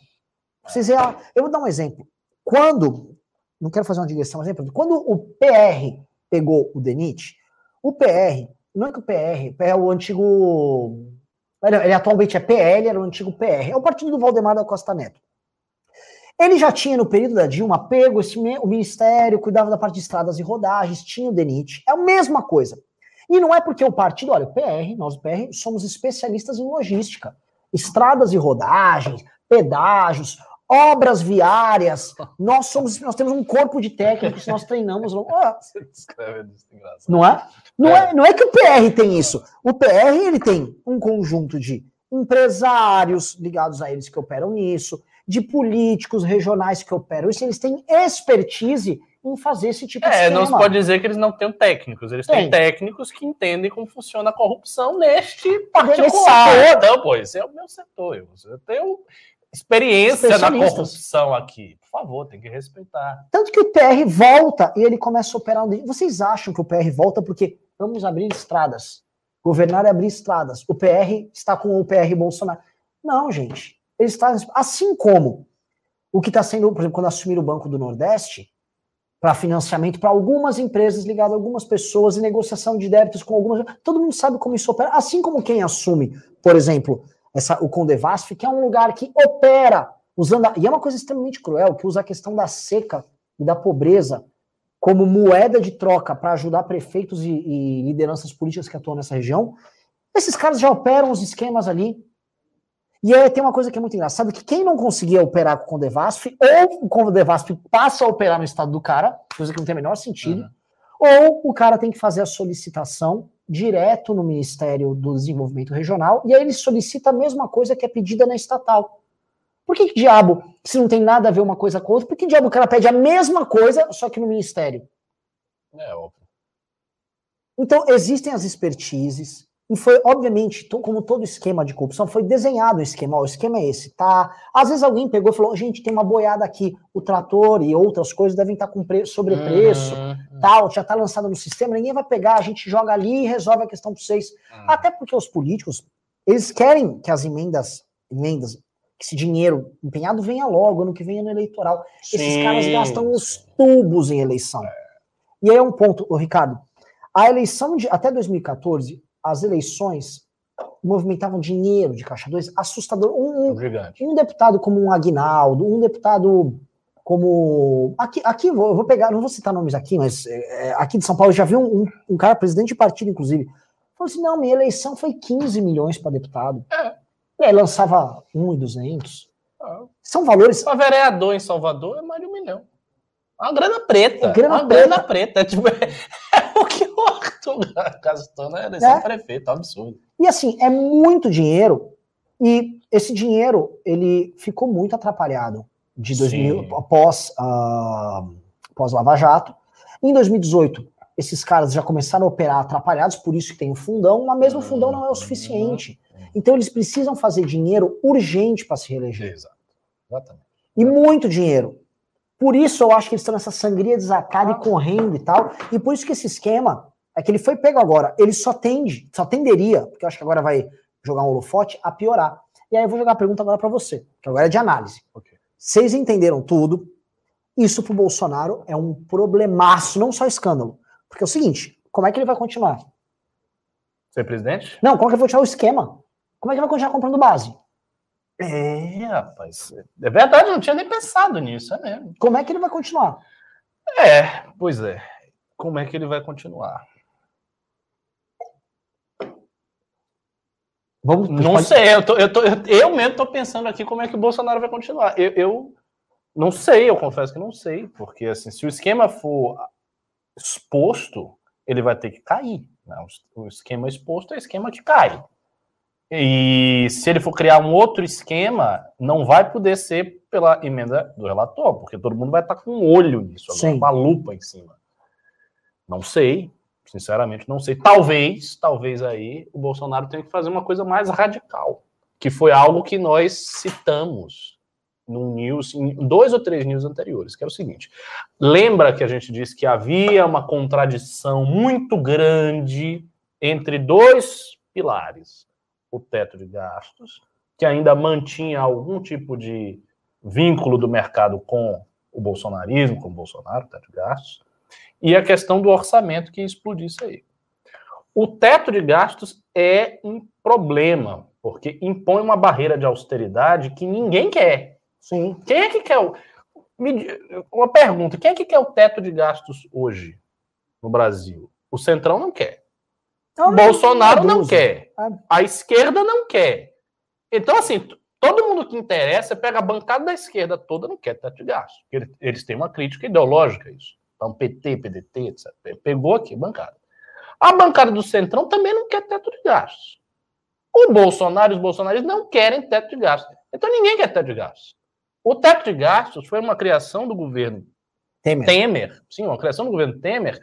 Speaker 1: Vocês, eu vou dar um exemplo. Quando, não quero fazer uma digressão, mas exemplo, quando o PR pegou o DENIT, o PR, não é que o PR, é o antigo. Ele atualmente é PL, era o antigo PR. É o partido do Valdemar da Costa Neto. Ele já tinha, no período da Dilma, pego esse, o ministério, cuidava da parte de estradas e rodagens, tinha o DENIT. É a mesma coisa. E não é porque o partido, olha, o PR, nós o PR, somos especialistas em logística. Estradas e rodagens, pedágios, obras viárias. Nós somos, nós temos um corpo de técnicos, nós treinamos. [LAUGHS] Você descreve isso, Não é? Não é. é? Não é que o PR tem isso. O PR ele tem um conjunto de empresários ligados a eles que operam nisso, de políticos regionais que operam isso. Eles têm expertise em fazer esse tipo de
Speaker 2: É, não se pode dizer que eles não têm técnicos. Eles têm técnicos que entendem como funciona a corrupção neste particular. Então, pô, esse é o meu setor. Eu tenho experiência na corrupção aqui. Por favor, tem que respeitar.
Speaker 1: Tanto que o PR volta e ele começa a operar. Vocês acham que o PR volta porque vamos abrir estradas? Governar é abrir estradas. O PR está com o PR Bolsonaro. Não, gente. Ele está assim como o que está sendo, por exemplo, quando assumiram o Banco do Nordeste para financiamento para algumas empresas ligadas a algumas pessoas e negociação de débitos com algumas. Todo mundo sabe como isso opera. Assim como quem assume, por exemplo, essa, o Condevasf, que é um lugar que opera usando. A, e é uma coisa extremamente cruel, que usa a questão da seca e da pobreza como moeda de troca para ajudar prefeitos e, e, lideranças políticas que atuam nessa região, esses caras já operam os esquemas ali. E aí tem uma coisa que é muito engraçada, que quem não conseguia operar com o Condevasf, ou o Condevasf passa a operar no estado do cara, coisa que não tem o menor sentido, uhum. ou o cara tem que fazer a solicitação direto no Ministério do Desenvolvimento Regional, e aí ele solicita a mesma coisa que é pedida na estatal. Por que, que diabo, se não tem nada a ver uma coisa com outra, por que diabo o cara pede a mesma coisa, só que no Ministério?
Speaker 2: É óbvio.
Speaker 1: Então, existem as expertises, e foi, obviamente, como todo esquema de corrupção, foi desenhado o esquema. Ó, o esquema é esse, tá? Às vezes alguém pegou e falou: gente, tem uma boiada aqui, o trator e outras coisas devem estar com sobrepreço, uhum. tal, já está lançado no sistema, ninguém vai pegar, a gente joga ali e resolve a questão para vocês. Uhum. Até porque os políticos, eles querem que as emendas, emendas, esse dinheiro empenhado venha logo, ano que vem no eleitoral. Sim. Esses caras gastam os tubos em eleição. É. E aí é um ponto, Ricardo. A eleição de até 2014 as eleições movimentavam dinheiro de Caixa 2 assustador. Um, um, um deputado como um Aguinaldo, um deputado como. Aqui, aqui vou, vou pegar, não vou citar nomes aqui, mas é, aqui de São Paulo eu já vi um, um, um, cara, presidente de partido, inclusive, falou assim: não, minha eleição foi 15 milhões para deputado. É. E aí lançava 1,200. Ah. São valores.
Speaker 2: Para vereador em Salvador é mais de um milhão. Uma grana preta. É grana uma preta. grana preta. Tipo, é, [LAUGHS] é o que o Arthur gastou na eleição é. prefeito. É um absurdo.
Speaker 1: E assim, é muito dinheiro. E esse dinheiro, ele ficou muito atrapalhado de 2000, após, uh, após Lava Jato. Em 2018, esses caras já começaram a operar atrapalhados, por isso que tem o fundão, mas mesmo o fundão não é o suficiente. Então eles precisam fazer dinheiro urgente para se reeleger.
Speaker 2: Exato. Exatamente.
Speaker 1: E muito dinheiro. Por isso eu acho que eles estão nessa sangria desatada e correndo e tal. E por isso que esse esquema é que ele foi pego agora. Ele só tende, só tenderia, porque eu acho que agora vai jogar um holofote, a piorar. E aí eu vou jogar a pergunta agora para você, que agora é de análise. Okay. Vocês entenderam tudo. Isso pro Bolsonaro é um problemaço, não só escândalo. Porque é o seguinte, como é que ele vai continuar?
Speaker 2: Ser presidente?
Speaker 1: Não, como é que ele vai continuar o esquema? Como é que vai continuar comprando base?
Speaker 2: É, rapaz. É verdade, eu não tinha nem pensado nisso, é mesmo.
Speaker 1: Como é que ele vai continuar?
Speaker 2: É, pois é. Como é que ele vai continuar? Vamos, não pode... sei, eu, tô, eu, tô, eu mesmo estou pensando aqui como é que o Bolsonaro vai continuar. Eu, eu não sei, eu confesso que não sei, porque assim, se o esquema for exposto, ele vai ter que cair. Né? O esquema exposto é esquema que cai. E se ele for criar um outro esquema, não vai poder ser pela emenda do relator, porque todo mundo vai estar com um olho nisso, agora, uma lupa em cima. Não sei, sinceramente não sei. Talvez, talvez aí o Bolsonaro tenha que fazer uma coisa mais radical, que foi algo que nós citamos no news, em dois ou três news anteriores, que é o seguinte: lembra que a gente disse que havia uma contradição muito grande entre dois pilares o teto de gastos, que ainda mantinha algum tipo de vínculo do mercado com o bolsonarismo, com o Bolsonaro, teto de gastos, e a questão do orçamento que explodisse aí. O teto de gastos é um problema, porque impõe uma barreira de austeridade que ninguém quer. Sim. Quem é que quer o. Uma pergunta: quem é que quer o teto de gastos hoje no Brasil? O Centrão não quer. Então, Bolsonaro não quer. A esquerda não quer. Então, assim, todo mundo que interessa pega a bancada da esquerda toda não quer teto de gasto. Eles têm uma crítica ideológica a isso. Então, PT, PDT, etc. Pegou aqui, bancada. A bancada do Centrão também não quer teto de gastos. O Bolsonaro e os bolsonaristas não querem teto de gastos. Então, ninguém quer teto de gastos. O teto de gastos foi uma criação do governo Temer. Temer. Sim, uma criação do governo Temer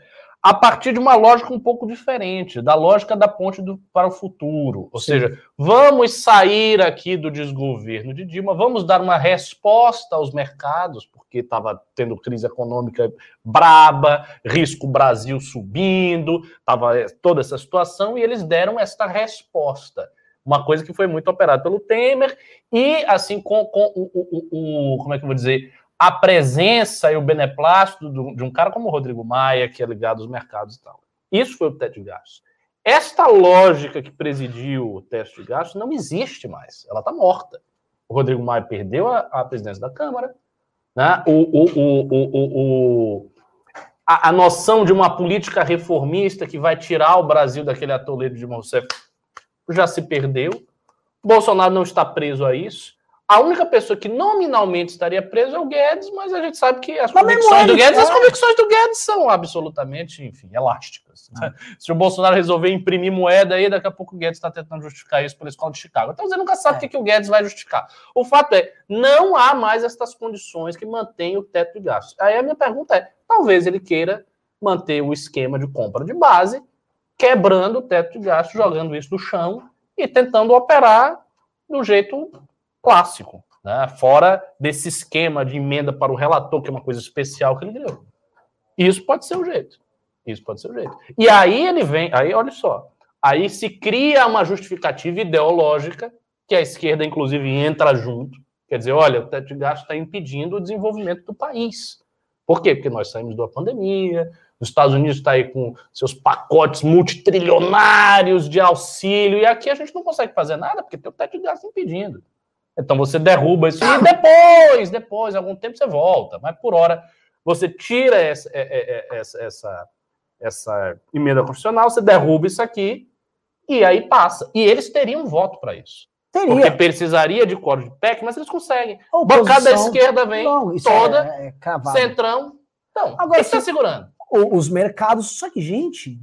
Speaker 2: a partir de uma lógica um pouco diferente, da lógica da ponte do, para o futuro. Ou Sim. seja, vamos sair aqui do desgoverno de Dilma, vamos dar uma resposta aos mercados, porque estava tendo crise econômica braba, risco Brasil subindo, estava toda essa situação, e eles deram esta resposta. Uma coisa que foi muito operada pelo Temer, e assim, com, com o, o, o, como é que eu vou dizer, a presença e o beneplácito de um cara como o Rodrigo Maia, que é ligado aos mercados e tal. Isso foi o teto de gastos. Esta lógica que presidiu o teto de gastos não existe mais. Ela está morta. O Rodrigo Maia perdeu a, a, presidência da Câmara. Né? O, o, o, a, a, noção de uma política reformista que vai tirar o Brasil daquele atoleiro de Rousseff já se perdeu. Bolsonaro não está preso a isso. A única pessoa que nominalmente estaria preso é o Guedes, mas a gente sabe que as convicções do Guedes, as convicções do Guedes são absolutamente, enfim, elásticas. Ah. Se o Bolsonaro resolver imprimir moeda aí, daqui a pouco o Guedes está tentando justificar isso pela escola de Chicago. Então você nunca sabe o que, que o Guedes vai justificar. O fato é, não há mais estas condições que mantêm o teto de gastos. Aí a minha pergunta é, talvez ele queira manter o esquema de compra de base, quebrando o teto de gastos, jogando isso no chão e tentando operar do jeito clássico, né? fora desse esquema de emenda para o relator, que é uma coisa especial que ele criou. Isso pode ser o jeito. Isso pode ser o jeito. E aí ele vem, aí olha só, aí se cria uma justificativa ideológica, que a esquerda, inclusive, entra junto. Quer dizer, olha, o teto de gasto está impedindo o desenvolvimento do país. Por quê? Porque nós saímos da pandemia, os Estados Unidos está aí com seus pacotes multitrilionários de auxílio, e aqui a gente não consegue fazer nada porque tem o teto de gasto impedindo. Então você derruba isso e depois, depois, algum tempo você volta. Mas por hora você tira essa, é, é, é, essa, essa, essa emenda constitucional, você derruba isso aqui e aí passa. E eles teriam voto para isso. Teria. Porque precisaria de código de PEC, mas eles conseguem. A bancada da esquerda vem não, toda, é, é centrão. Então, Agora, está segurando?
Speaker 1: Os mercados. Só que, gente,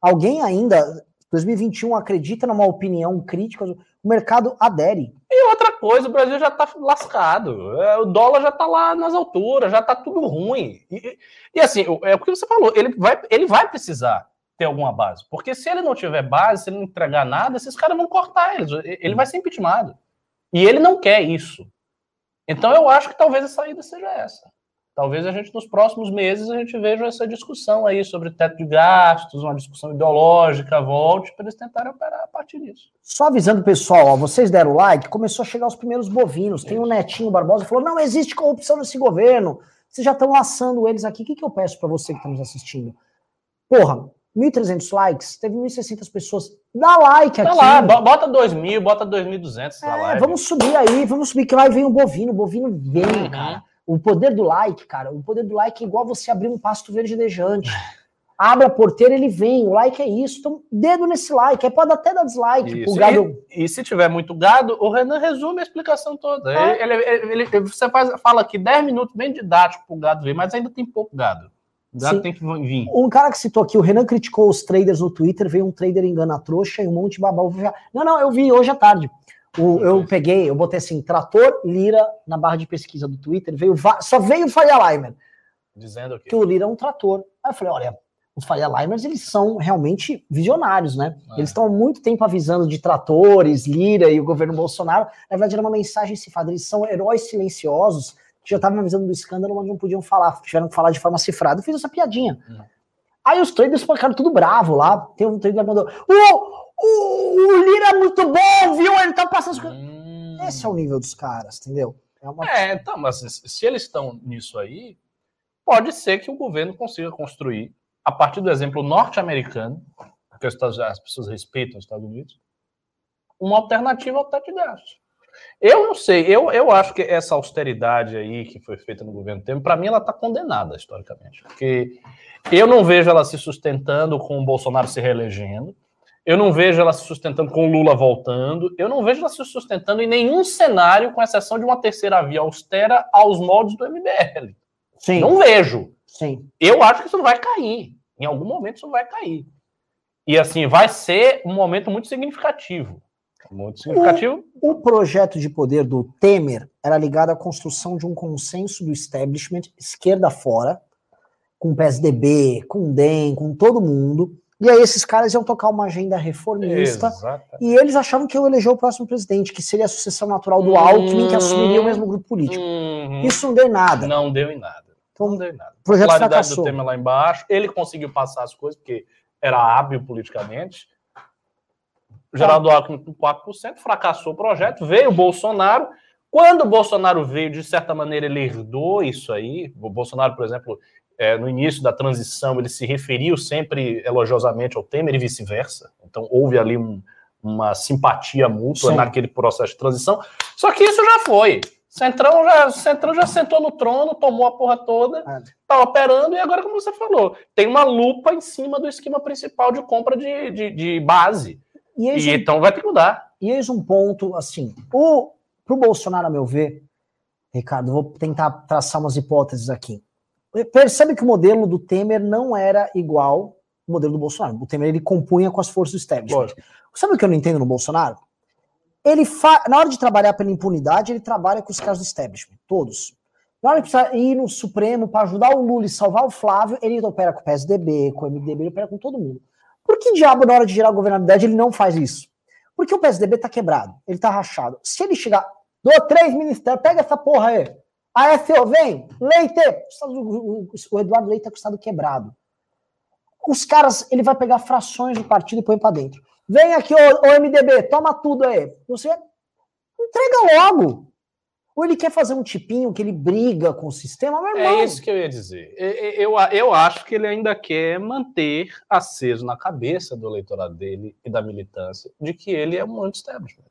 Speaker 1: alguém ainda, 2021, acredita numa opinião crítica? O mercado adere.
Speaker 2: E outra coisa, o Brasil já está lascado. É, o dólar já está lá nas alturas, já está tudo ruim. E, e, assim, é o que você falou, ele vai, ele vai precisar ter alguma base. Porque se ele não tiver base, se ele não entregar nada, esses caras vão cortar ele. Ele vai ser impeachmentado. E ele não quer isso. Então eu acho que talvez a saída seja essa. Talvez a gente, nos próximos meses, a gente veja essa discussão aí sobre teto de gastos, uma discussão ideológica, volte, para eles tentarem operar a partir disso.
Speaker 1: Só avisando o pessoal, ó, vocês deram like, começou a chegar os primeiros bovinos. Tem um Netinho Barbosa que falou: não existe corrupção nesse governo. Vocês já estão laçando eles aqui. O que, que eu peço para você que está nos assistindo? Porra, 1.300 likes, teve 1.600 pessoas. Dá like aqui. Dá lá,
Speaker 2: bota 2.000, bota 2.200
Speaker 1: é, Vamos subir aí, vamos subir, que lá vem o bovino. O bovino vem, uhum. cara. O poder do like, cara, o poder do like é igual você abrir um pasto verdejante. Abre a porteira, ele vem. O like é isso. Então, dedo nesse like. Aí pode até dar dislike.
Speaker 2: O gado... E, e, se tiver muito gado, o Renan resume a explicação toda. É. Ele, ele, ele, você faz, fala aqui 10 minutos bem didático pro gado ver, mas ainda tem pouco gado. Gado Sim. tem que vir.
Speaker 1: Um cara que citou aqui, o Renan criticou os traders no Twitter, veio um trader engana trouxa e um monte de babau. Não, não, eu vi hoje à tarde. O, eu peguei, eu botei assim, trator Lira na barra de pesquisa do Twitter, veio só veio o Faria Limer.
Speaker 2: Dizendo
Speaker 1: que o Lira é um trator. Aí eu falei, olha, os Faria Limers, eles são realmente visionários, né? É. Eles estão há muito tempo avisando de tratores, Lira e o governo Bolsonaro. Na verdade, era uma mensagem cifrada. Eles são heróis silenciosos que já estavam avisando do escândalo, mas não podiam falar, tiveram que falar de forma cifrada. Eu fiz essa piadinha. Hum. Aí os traders ficaram tudo bravo lá. Tem um trader que mandou: uh, o, o Lira é muito bom, viu? Ele tá passando. Hum. Esse é o nível dos caras, entendeu?
Speaker 2: É, uma... é, então, mas se eles estão nisso aí, pode ser que o governo consiga construir, a partir do exemplo norte-americano, que as pessoas respeitam os Estados Unidos, uma alternativa ao teto de gastos. Eu não sei, eu, eu acho que essa austeridade aí que foi feita no governo Temer, para mim ela está condenada historicamente, porque eu não vejo ela se sustentando com o Bolsonaro se reelegendo, eu não vejo ela se sustentando com o Lula voltando. Eu não vejo ela se sustentando em nenhum cenário, com exceção de uma terceira via austera aos moldes do MBL. Sim. Não vejo.
Speaker 1: Sim.
Speaker 2: Eu acho que isso vai cair. Em algum momento isso vai cair. E assim, vai ser um momento muito significativo. Muito significativo.
Speaker 1: O, o projeto de poder do Temer era ligado à construção de um consenso do establishment, esquerda fora, com o PSDB, com o DEM, com todo mundo e aí esses caras iam tocar uma agenda reformista e eles achavam que eu eleger o próximo presidente, que seria a sucessão natural do Alckmin, que assumiria o mesmo grupo político. Uhum. Isso não deu em nada.
Speaker 2: Não deu em nada. Então, não deu em nada. Projeto a fracassou. do tema lá embaixo, ele conseguiu passar as coisas, porque era hábil politicamente. Geraldo ah. Alckmin com 4%, fracassou o projeto, veio o Bolsonaro. Quando o Bolsonaro veio, de certa maneira, ele herdou isso aí. O Bolsonaro, por exemplo, é, no início da transição, ele se referiu sempre elogiosamente ao Temer e vice-versa. Então, houve ali um, uma simpatia mútua Sim. naquele processo de transição. Só que isso já foi. Centrão já, Centrão já sentou no trono, tomou a porra toda, é. tá operando, e agora, como você falou, tem uma lupa em cima do esquema principal de compra de, de, de base. E, e um, então vai ter que mudar.
Speaker 1: E eis um ponto, assim, o, pro Bolsonaro, a meu ver, Ricardo, vou tentar traçar umas hipóteses aqui. Percebe que o modelo do Temer não era igual ao modelo do Bolsonaro. O Temer ele compunha com as forças do establishment. Lógico. Sabe o que eu não entendo no Bolsonaro? Ele fa... Na hora de trabalhar pela impunidade, ele trabalha com os caras do establishment, todos. Na hora de precisar ir no Supremo para ajudar o Lula e salvar o Flávio, ele opera com o PSDB, com o MDB, ele opera com todo mundo. Por que diabo, na hora de gerar governabilidade, ele não faz isso? Porque o PSDB tá quebrado, ele tá rachado. Se ele chegar, dou três ministérios, pega essa porra aí. A FO, vem, Leite, o Eduardo Leite tá com o Estado quebrado. Os caras, ele vai pegar frações do partido e põe para dentro. Vem aqui, o, MDB, toma tudo aí. Você entrega logo. Ou ele quer fazer um tipinho que ele briga com o sistema,
Speaker 2: mas É isso que eu ia dizer. Eu, eu, eu acho que ele ainda quer manter aceso na cabeça do eleitorado dele e da militância de que ele é um anti-establishment.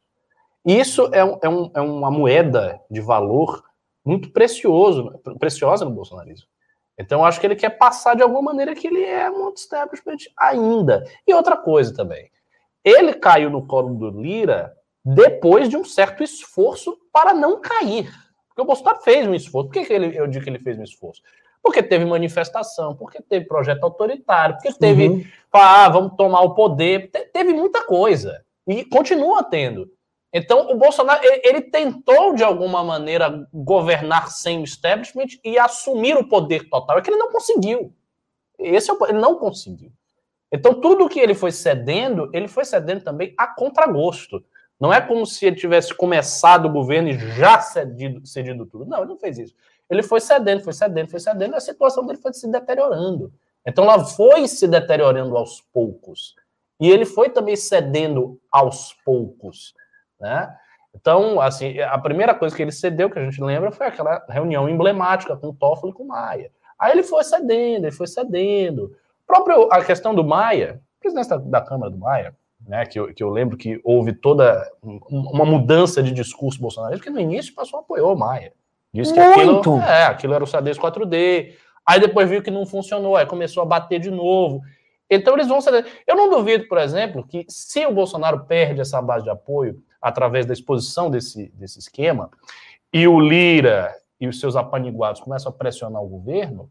Speaker 2: Isso é, um, é, um, é uma moeda de valor muito precioso, preciosa no bolsonarismo. Então, eu acho que ele quer passar de alguma maneira que ele é um anti-establishment ainda. E outra coisa também. Ele caiu no colo do Lira depois de um certo esforço para não cair. Porque o Bolsonaro fez um esforço. Por que, que ele, eu digo que ele fez um esforço? Porque teve manifestação, porque teve projeto autoritário, porque teve, uhum. ah, vamos tomar o poder, teve muita coisa. E continua tendo. Então, o Bolsonaro, ele, tentou, de alguma maneira, governar sem o establishment e assumir o poder total. É que ele não conseguiu. Esse é o, ele não conseguiu. Então, tudo que ele foi cedendo, ele foi cedendo também a contragosto. Não é como se ele tivesse começado o governo e já cedido, cedido tudo. Não, ele não fez isso. Ele foi cedendo, foi cedendo, foi cedendo, e a situação dele foi se deteriorando. Então, ela foi se deteriorando aos poucos. E ele foi também cedendo aos poucos. Né? Então, assim, a primeira coisa que ele cedeu, que a gente lembra, foi aquela reunião emblemática com o Toffoli e com o Maia. Aí ele foi cedendo, ele foi cedendo. Próprio a questão do Maia, presidente da, da Câmara do Maia, né, que, eu, que eu lembro que houve toda uma mudança de discurso bolsonarista, que no início passou apoiou o Maia. Disse que aquilo, é, aquilo era o Sades 4D. Aí depois viu que não funcionou, aí começou a bater de novo. Então eles vão ceder. Eu não duvido, por exemplo, que se o Bolsonaro perde essa base de apoio através da exposição desse, desse esquema, e o Lira e os seus apaniguados começam a pressionar o governo,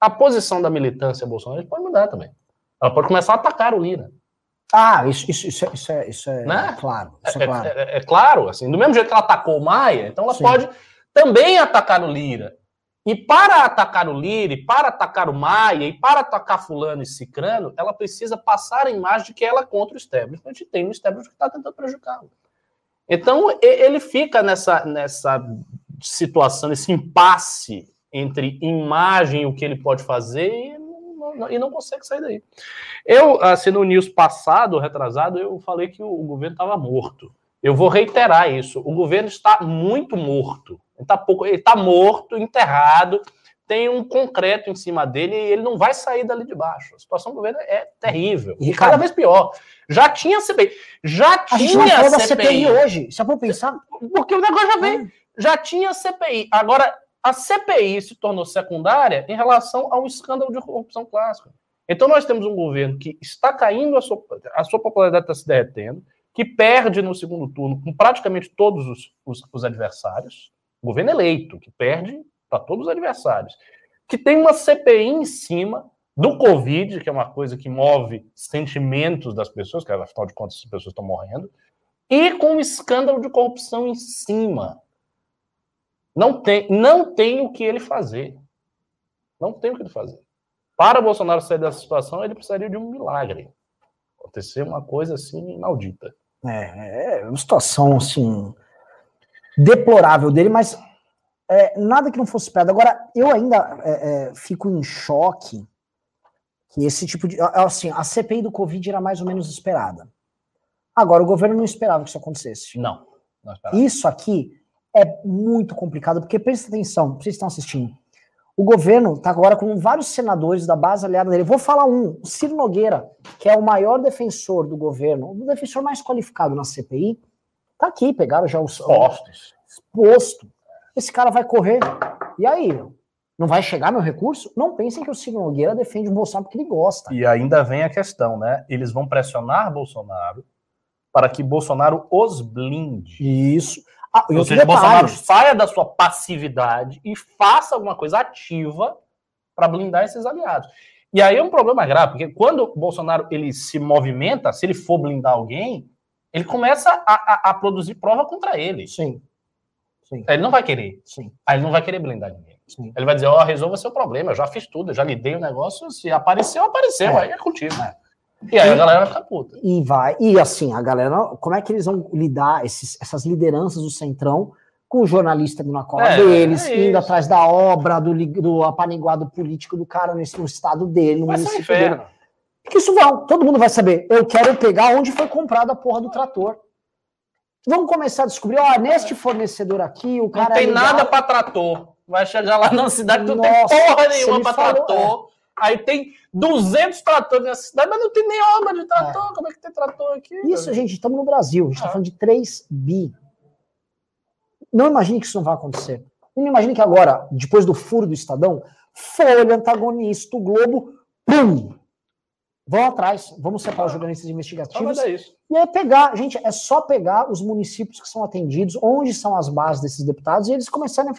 Speaker 2: a posição da militância bolsonarista pode mudar também. Ela pode começar a atacar o Lira.
Speaker 1: Ah, isso, isso, isso, é, isso é, isso é né? claro. Isso
Speaker 2: é, é, claro. É, é, claro, assim, do mesmo jeito que ela atacou o Maia, então ela Sim. pode também atacar o Lira. E para atacar o Lira, e para atacar o Maia, e para atacar fulano e cicrano, ela precisa passar a imagem de que ela é contra o establishment e tem um establishment que está tentando prejudicá-lo. Então, ele fica nessa, nessa situação, nesse impasse entre imagem e o que ele pode fazer e não, e não consegue sair daí. Eu, assim, no news passado, retrasado, eu falei que o, governo estava morto. Eu vou reiterar isso. O governo está muito morto. Ele está pouco, ele está morto, enterrado, tem um concreto em cima dele e ele não vai sair dali de baixo. A situação do governo é terrível. E cada vez pior. Já tinha CPI. Já tinha a gente não
Speaker 1: CPI. CPI hoje. Só para pensar.
Speaker 2: Porque o negócio já veio. Já tinha CPI. Agora, a CPI se tornou secundária em relação a um escândalo de corrupção clássico. Então nós temos um governo que está caindo, a sua, a sua popularidade está se derretendo, que perde no segundo turno com praticamente todos os, os, os adversários, governo eleito, que perde para todos os adversários, que tem uma CPI em cima do Covid, que é uma coisa que move sentimentos das pessoas, que afinal de contas as pessoas estão morrendo, e com um escândalo de corrupção em cima. Não tem, não tem o que ele fazer. Não tem o que ele fazer. Para Bolsonaro sair dessa situação, ele precisaria de um milagre. Acontecer uma coisa assim maldita.
Speaker 1: É, é uma situação assim deplorável dele, mas é, nada que não fosse esperado. Agora, eu ainda é, é, fico em choque que esse tipo de. Assim, a CPI do Covid era mais ou menos esperada. Agora, o governo não esperava que isso acontecesse.
Speaker 2: Não. não
Speaker 1: isso aqui é muito complicado, porque presta atenção, vocês estão assistindo. O governo está agora com vários senadores da base aliada dele. Vou falar um, o Ciro Nogueira, que é o maior defensor do governo, o defensor mais qualificado na CPI, está aqui, pegaram já os
Speaker 2: postos.
Speaker 1: exposto. Esse cara vai correr. E aí, meu? Não vai chegar meu recurso? Não pensem que o Ciro Nogueira defende o Bolsonaro porque ele gosta.
Speaker 2: E ainda vem a questão, né? Eles vão pressionar Bolsonaro para que Bolsonaro os blinde.
Speaker 1: Isso.
Speaker 2: Ah, Ou seja, Bolsonaro saia da sua passividade e faça alguma coisa ativa para blindar esses aliados. E aí é um problema grave, porque quando o Bolsonaro ele se movimenta, se ele for blindar alguém, ele começa a, a, a produzir prova contra ele.
Speaker 1: Sim.
Speaker 2: Sim. Ele não vai querer.
Speaker 1: Sim.
Speaker 2: Aí ele não vai querer blindar ninguém. Sim. Ele vai dizer, ó, oh, resolva seu problema, eu já fiz tudo, eu já lidei o negócio, se apareceu, apareceu, é. aí é contigo, né? E aí e, a galera vai ficar puta.
Speaker 1: E vai, e assim, a galera, como é que eles vão lidar, esses, essas lideranças do Centrão, com o jornalista na cola é, deles, é indo atrás da obra, do, do apaniguado político do cara nesse, no estado dele, no
Speaker 2: município dele.
Speaker 1: Porque isso vai, todo mundo vai saber. Eu quero pegar onde foi comprado a porra do trator. Vamos começar a descobrir, ó, neste fornecedor aqui, o cara.
Speaker 2: Não tem é nada para trator. Vai chegar lá na cidade, não Nossa, tem porra nenhuma para trator. É. Aí tem 200 tratores nessa cidade, mas não tem nem obra de trator. É. Como é que tem trator aqui?
Speaker 1: Isso, gente, estamos no Brasil. A gente está é. falando de 3 bi. Não imagine que isso não vai acontecer. Não imagine que agora, depois do furo do Estadão, Folha, antagonista, o Globo, pum! Vão atrás, vamos separar os jornalistas investigativos.
Speaker 2: Ah, é isso.
Speaker 1: E aí pegar, gente, é só pegar os municípios que são atendidos, onde são as bases desses deputados, e eles começarem a.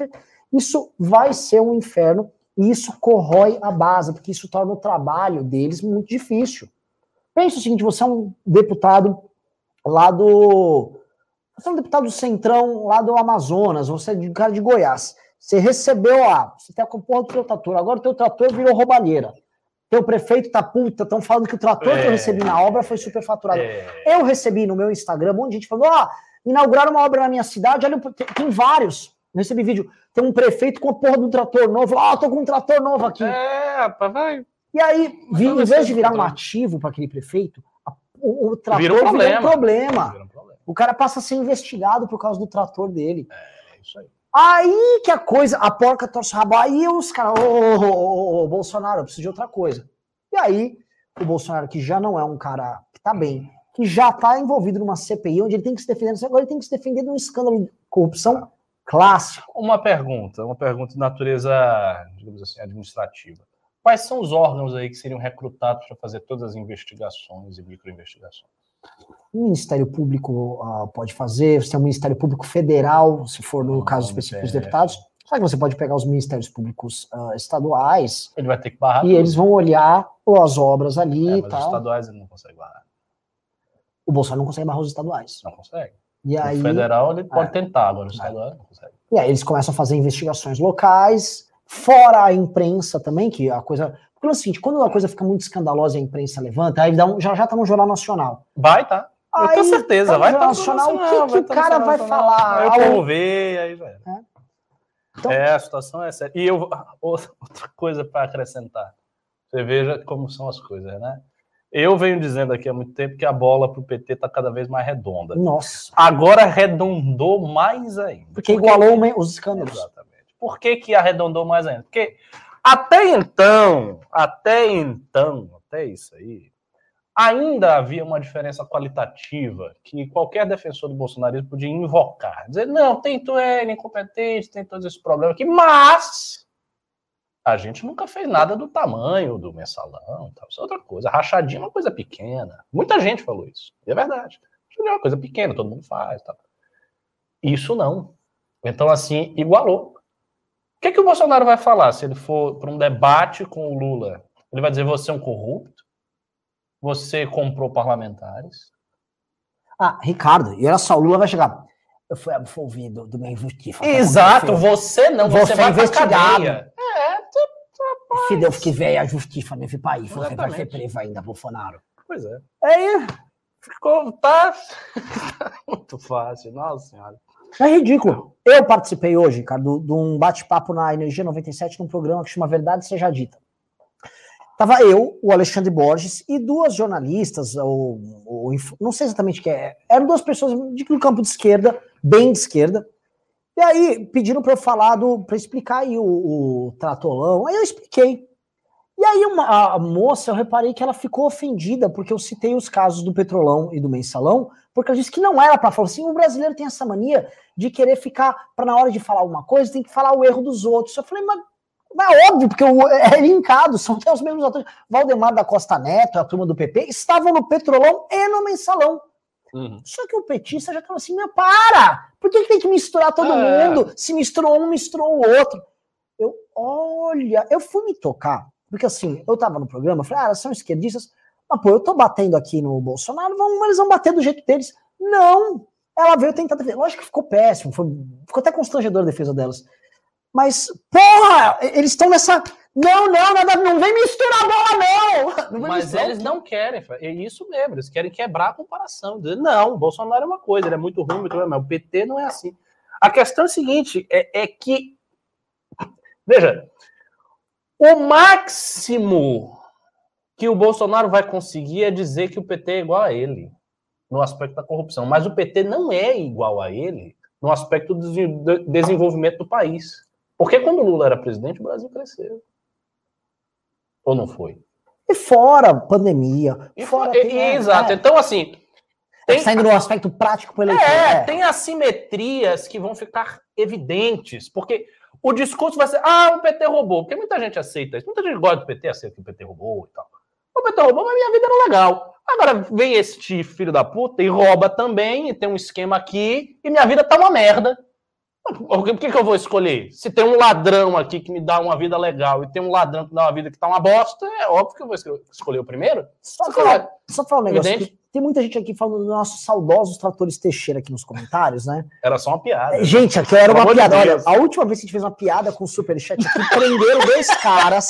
Speaker 1: Isso vai ser um inferno e isso corrói a base, porque isso torna o trabalho deles muito difícil. Pensa o seguinte: você é um deputado lá do. Você é um deputado do Centrão lá do Amazonas, você é de cara de Goiás. Você recebeu a. Você tem a porra do teu trator, agora o teu trator virou roubalheira. Teu prefeito tá puta, estão falando que o trator é. que eu é. recebi na obra foi superfaturado. É. Eu recebi no meu Instagram, um monte de gente falou: ó, oh, inauguraram uma obra na minha cidade, olha, tem, tem vários. Eu recebi vídeo. Tem um prefeito com a porra do trator novo. Ah, oh, tô com um trator novo aqui.
Speaker 2: É, rapaz, vai.
Speaker 1: E aí, vi, em vez de virar um ativo para aquele prefeito, o, o trator virou um problema. um problema. Vira um problema. O cara passa a ser investigado por causa do trator dele.
Speaker 2: É, isso aí.
Speaker 1: Aí que a coisa, a porca torce o rabo, aí os caras, ô, ô, ô, Bolsonaro, eu preciso de outra coisa. E aí, o Bolsonaro, que já não é um cara que tá bem, que já tá envolvido numa CPI, onde ele tem que se defender, agora ele tem que se defender de um escândalo de corrupção clássico.
Speaker 2: Uma pergunta, uma pergunta de natureza, digamos assim, administrativa. Quais são os órgãos aí que seriam recrutados para fazer todas as investigações e microinvestigações?
Speaker 1: O Ministério Público uh, pode fazer, você tem o Ministério Público Federal, se for no caso específico dos deputados. Só que você pode pegar os ministérios públicos uh, estaduais.
Speaker 2: Ele vai ter que barrar.
Speaker 1: E tudo. eles vão olhar as obras ali é,
Speaker 2: e
Speaker 1: tal.
Speaker 2: Os estaduais ele não consegue barrar.
Speaker 1: O Bolsonaro não consegue barrar os estaduais.
Speaker 2: Não consegue.
Speaker 1: E aí,
Speaker 2: o federal ele pode é, tentar, agora o é. estadual não consegue.
Speaker 1: E aí eles começam a fazer investigações locais, fora a imprensa também, que a coisa. O seguinte, quando a coisa fica muito escandalosa e a imprensa levanta, aí dá um, já, já tá no Jornal Nacional.
Speaker 2: Vai, tá. Eu tenho certeza, tá vai estar tá
Speaker 1: no Nacional. O que, que o cara vai falar?
Speaker 2: Aí o povo vê, aí já é. Então, é, a situação é séria. E eu, [LAUGHS] outra coisa para acrescentar. Você veja como são as coisas, né? Eu venho dizendo aqui há muito tempo que a bola para o PT está cada vez mais redonda.
Speaker 1: Nossa.
Speaker 2: Agora arredondou mais ainda.
Speaker 1: Porque, Porque igualou os escândalos.
Speaker 2: Exatamente. Por que, que arredondou mais ainda? Porque até então, até então, até isso aí, ainda havia uma diferença qualitativa que qualquer defensor do bolsonarismo podia invocar. Dizer, não, tem tu é incompetente, tem todos esses problemas aqui, mas a gente nunca fez nada do tamanho do mensalão, tal. isso é outra coisa. Rachadinha é uma coisa pequena. Muita gente falou isso, e é verdade. Rachadinha é uma coisa pequena, todo mundo faz. Tal. Isso não. Então, assim, igualou. O que, que o Bolsonaro vai falar se ele for para um debate com o Lula? Ele vai dizer, você é um corrupto? Você comprou parlamentares.
Speaker 1: Ah, Ricardo, e olha só, o Lula vai chegar. Eu fui absolvido do meu injustiça.
Speaker 2: Exato, você não, você, você vai investigado.
Speaker 1: É, tu, Se Deus quiser, a justiça nesse país, você vai ser preso ainda, Bolsonaro.
Speaker 2: Pois é.
Speaker 1: É
Speaker 2: ficou, [LAUGHS] tá, muito fácil, nossa senhora.
Speaker 1: É ridículo. Eu participei hoje, cara, de um bate-papo na Energia 97 num programa que chama Verdade Seja Dita. Tava eu, o Alexandre Borges e duas jornalistas, ou, ou não sei exatamente o que é, eram duas pessoas de um campo de esquerda, bem de esquerda. E aí pediram para eu falar para explicar aí o, o, tratolão. Aí eu expliquei. E aí uma, a moça, eu reparei que ela ficou ofendida porque eu citei os casos do Petrolão e do Mensalão porque ela disse que não era para falar assim. O brasileiro tem essa mania de querer ficar, para na hora de falar alguma coisa, tem que falar o erro dos outros. Eu falei, mas é óbvio, porque é linkado, são até os mesmos atores. Valdemar da Costa Neto, a turma do PP, estavam no Petrolão e no Mensalão. Uhum. Só que o petista já estava assim, meu, para! Por que, que, tem que misturar todo é. mundo? Se misturou um, misturou o outro. Eu, olha, eu fui me tocar, porque assim, eu tava no programa, falei, ah, são esquerdistas, mas pô, eu tô batendo aqui no Bolsonaro, vão, eles vão bater do jeito deles. Não! Ela veio tentar defender. Lógico que ficou péssimo, foi, ficou até constrangedor a defesa delas. Mas, porra, eles estão nessa. Não, não, nada, não vem misturar a bola,
Speaker 2: não! [LAUGHS] não Mas misturar. eles não querem, é isso mesmo, eles querem quebrar a comparação. Dizer, não, o Bolsonaro é uma coisa, ele é muito ruim, muito ruim, mas o PT não é assim. A questão é a seguinte: é, é que. Veja, o máximo que o Bolsonaro vai conseguir é dizer que o PT é igual a ele, no aspecto da corrupção. Mas o PT não é igual a ele no aspecto do desenvolvimento do país. Porque quando o Lula era presidente, o Brasil cresceu. Ou não foi?
Speaker 1: E fora pandemia. E fora.
Speaker 2: E, e, exato. É. Então, assim.
Speaker 1: Tem, saindo no aspecto prático
Speaker 2: para eleitor. É, é, tem assimetrias que vão ficar evidentes. Porque o discurso vai ser: ah, o PT roubou. Porque muita gente aceita isso. Muita gente gosta do PT, aceita que o PT roubou e tal. O PT roubou, mas minha vida era legal. Agora vem este filho da puta e rouba também, e tem um esquema aqui, e minha vida tá uma merda. Por que, que eu vou escolher? Se tem um ladrão aqui que me dá uma vida legal e tem um ladrão que dá uma vida que tá uma bosta, é óbvio que eu vou escolher o primeiro.
Speaker 1: Só falar, só falar um negócio. Tem muita gente aqui falando dos nossos saudosos tratores Teixeira aqui nos comentários, né?
Speaker 2: Era só uma piada.
Speaker 1: Gente, aqui era uma piada. Olha, a última vez que a gente fez uma piada com o Superchat aqui, prenderam dois caras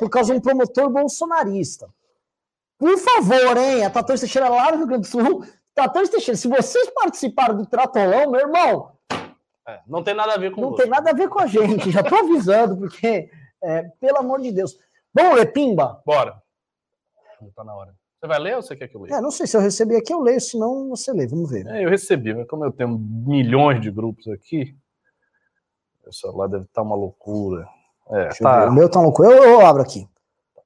Speaker 1: por causa de um promotor bolsonarista. Por favor, hein? A Tratores Teixeira lá no Rio Grande do Sul. Tratores Teixeira, se vocês participaram do Tratolão, meu irmão,
Speaker 2: é, não tem nada a ver com
Speaker 1: Não você. tem nada a ver com a gente, já tô avisando, porque, é, pelo amor de Deus. Vamos ler Pimba?
Speaker 2: Bora. Não tá na hora. Você vai ler ou você quer que eu leia?
Speaker 1: É, não sei se eu recebi aqui, eu leio, senão você lê, vamos ver.
Speaker 2: É, eu recebi, mas como eu tenho milhões de grupos aqui, o celular deve estar tá uma loucura.
Speaker 1: É, tá... O meu tá uma loucura. Eu, eu abro aqui.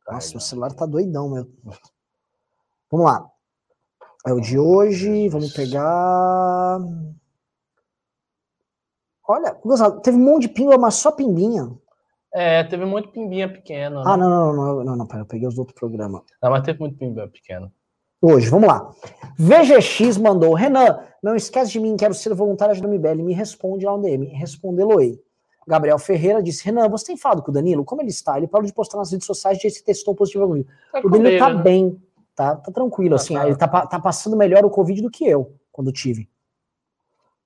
Speaker 1: Tá Nossa, o celular tá doidão, meu. Vamos lá. É o de hoje, vamos pegar. Olha, Gonçalo, teve um monte de pimba, mas só pimbinha.
Speaker 2: É, teve muito pimbinha pequeno.
Speaker 1: Né? Ah, não, não, não, não, não, pera, eu peguei os outros programas.
Speaker 2: Não, mas teve muito pimbinha pequeno.
Speaker 1: Hoje, vamos lá. VGX mandou, Renan, não esquece de mim, quero ser voluntário da MBL, me responde lá no DM, respondê-lo-ei. Gabriel Ferreira disse, Renan, você tem falado com o Danilo? Como ele está? Ele parou de postar nas redes sociais e se testou positivo. Tá o Danilo tá né? bem, tá, tá tranquilo, tá, assim, tá. ele tá, tá passando melhor o Covid do que eu, quando tive.